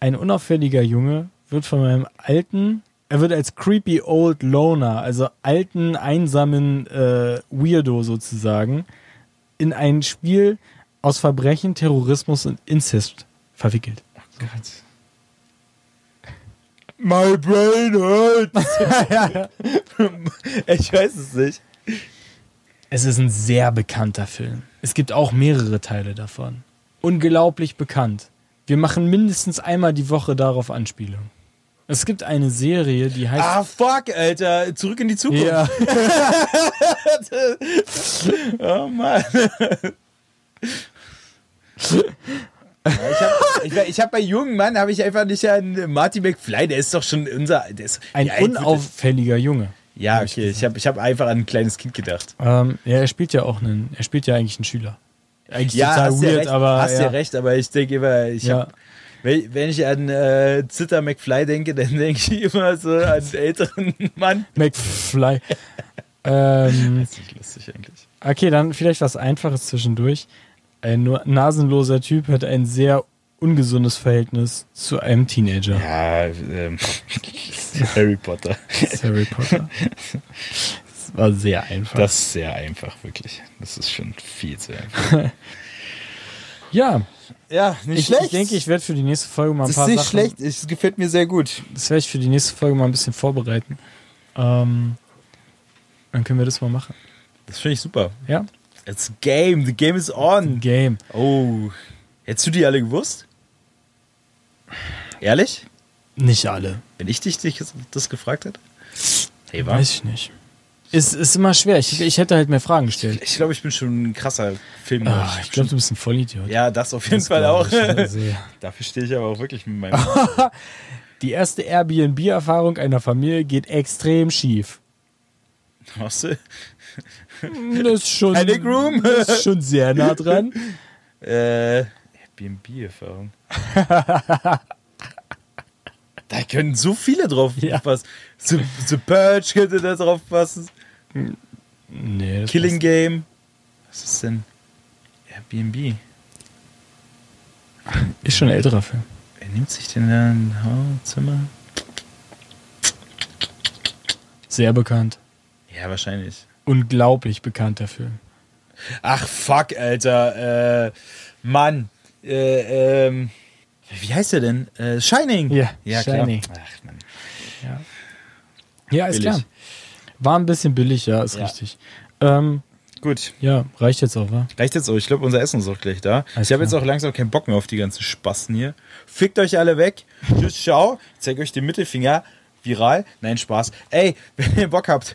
Ein unauffälliger Junge wird von meinem alten er wird als creepy old loner, also alten, einsamen äh, Weirdo sozusagen, in ein Spiel aus Verbrechen, Terrorismus und Inzest verwickelt. My brain hurts. [LAUGHS] ich weiß es nicht. Es ist ein sehr bekannter Film. Es gibt auch mehrere Teile davon. Unglaublich bekannt. Wir machen mindestens einmal die Woche darauf Anspielung. Es gibt eine Serie, die heißt. Ah, fuck, Alter. Zurück in die Zukunft. ja. [LAUGHS] Oh Mann. Ja, ich habe hab bei jungen Mann habe ich einfach nicht an Marty McFly, der ist doch schon unser der ist, Ein ja, unauffälliger Junge. Ja, okay, ich habe ich hab einfach an ein kleines Kind gedacht. Ähm, ja, er spielt ja auch einen. Er spielt ja eigentlich einen Schüler. Eigentlich Ja, total hast weird, ja recht, aber. hast ja. ja recht, aber ich denke immer, ich Ja. hab, wenn, wenn ich an äh, Zitter McFly denke, dann denke ich immer so an einen älteren Mann. McFly. [LAUGHS] ähm, Das ist nicht lustig eigentlich. okay, dann vielleicht was Einfaches zwischendurch. Ein nur nasenloser Typ hat ein sehr ungesundes Verhältnis zu einem Teenager. Ja, ähm, [LAUGHS] Harry Potter. [LAUGHS] Harry Potter. Das war sehr einfach. Das ist sehr einfach, wirklich. Das ist schon viel zu einfach. Ja, Ja, nicht ich, ich denke, ich werde für die nächste Folge mal ein das paar ist nicht Sachen. schlecht. Es gefällt mir sehr gut. Das werde ich für die nächste Folge mal ein bisschen vorbereiten. Ähm, dann können wir das mal machen. Das finde ich super. Ja? It's a game. The game is on. Game. Oh. Hättest du die alle gewusst? Ehrlich? Nicht alle. Wenn ich dich dich das gefragt hätte? Hey, was? Weiß ich nicht. Ist, ist immer schwer. Ich, ich hätte halt mehr Fragen gestellt. Ich glaube, ich bin schon ein krasser Film. Ah, ich glaube, du bist ein Vollidiot. ja, das auf jeden Das Fall auch. ich. [LAUGHS] Dafür stehe ich aber auch wirklich mit meinem. [LAUGHS] Die erste Airbnb-Erfahrung einer Familie geht extrem schief. Hast du? Das ist schon, Panic Room? Das ist schon sehr nah dran. [LAUGHS] Äh, Airbnb-Erfahrung. da können so viele drauf Ja. passen. The, The Purge könnte da drauf passen. Nee, das Killing Game. Was ist denn? Airbnb. ist schon ein älterer Film. Wer nimmt sich denn da ein Zimmer? Sehr bekannt. Ja, wahrscheinlich. Unglaublich bekannter Film. Ach, fuck, Alter. Äh, Mann. Äh, ähm, wie heißt der denn? Äh, Shining. Ja, ja Shining. klar. Ach, Mann. Ja, ist Billig. klar. War ein bisschen billig, ja, ist Ja. richtig. Ähm, Gut. ja, reicht jetzt auch, wa? Reicht jetzt auch. Ich glaube, unser Essen ist auch gleich da. Alles ich habe jetzt auch langsam keinen Bock mehr auf die ganzen Spasten hier.Fickt euch alle weg. Tschüss, ciao. Ich zeige euch den Mittelfinger. Viral? Nein, Spaß. Ey, [LAUGHS] wenn ihr Bock habt,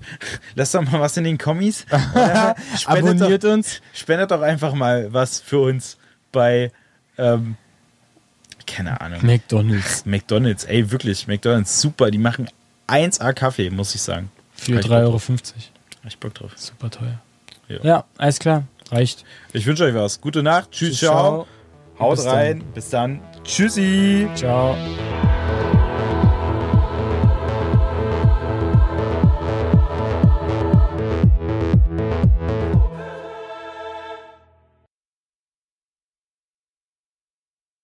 lasst doch mal was in den Kommis. [LAUGHS] Abonniert doch, uns. spendet doch einfach mal was für uns bei, ähm, keine Ahnung, McDonalds. McDonalds. Ey, wirklich, McDonalds, super. Die machen 1A Kaffee, muss ich sagen. Für Hab ich 3,50 Bock Euro. ich Bock drauf. Super teuer. Ja. Ja. alles klar. Reicht. Ich wünsche euch was. Gute Nacht. Tschüss, ciao. Haut Bis rein. Bis dann. Tschüssi. Ciao.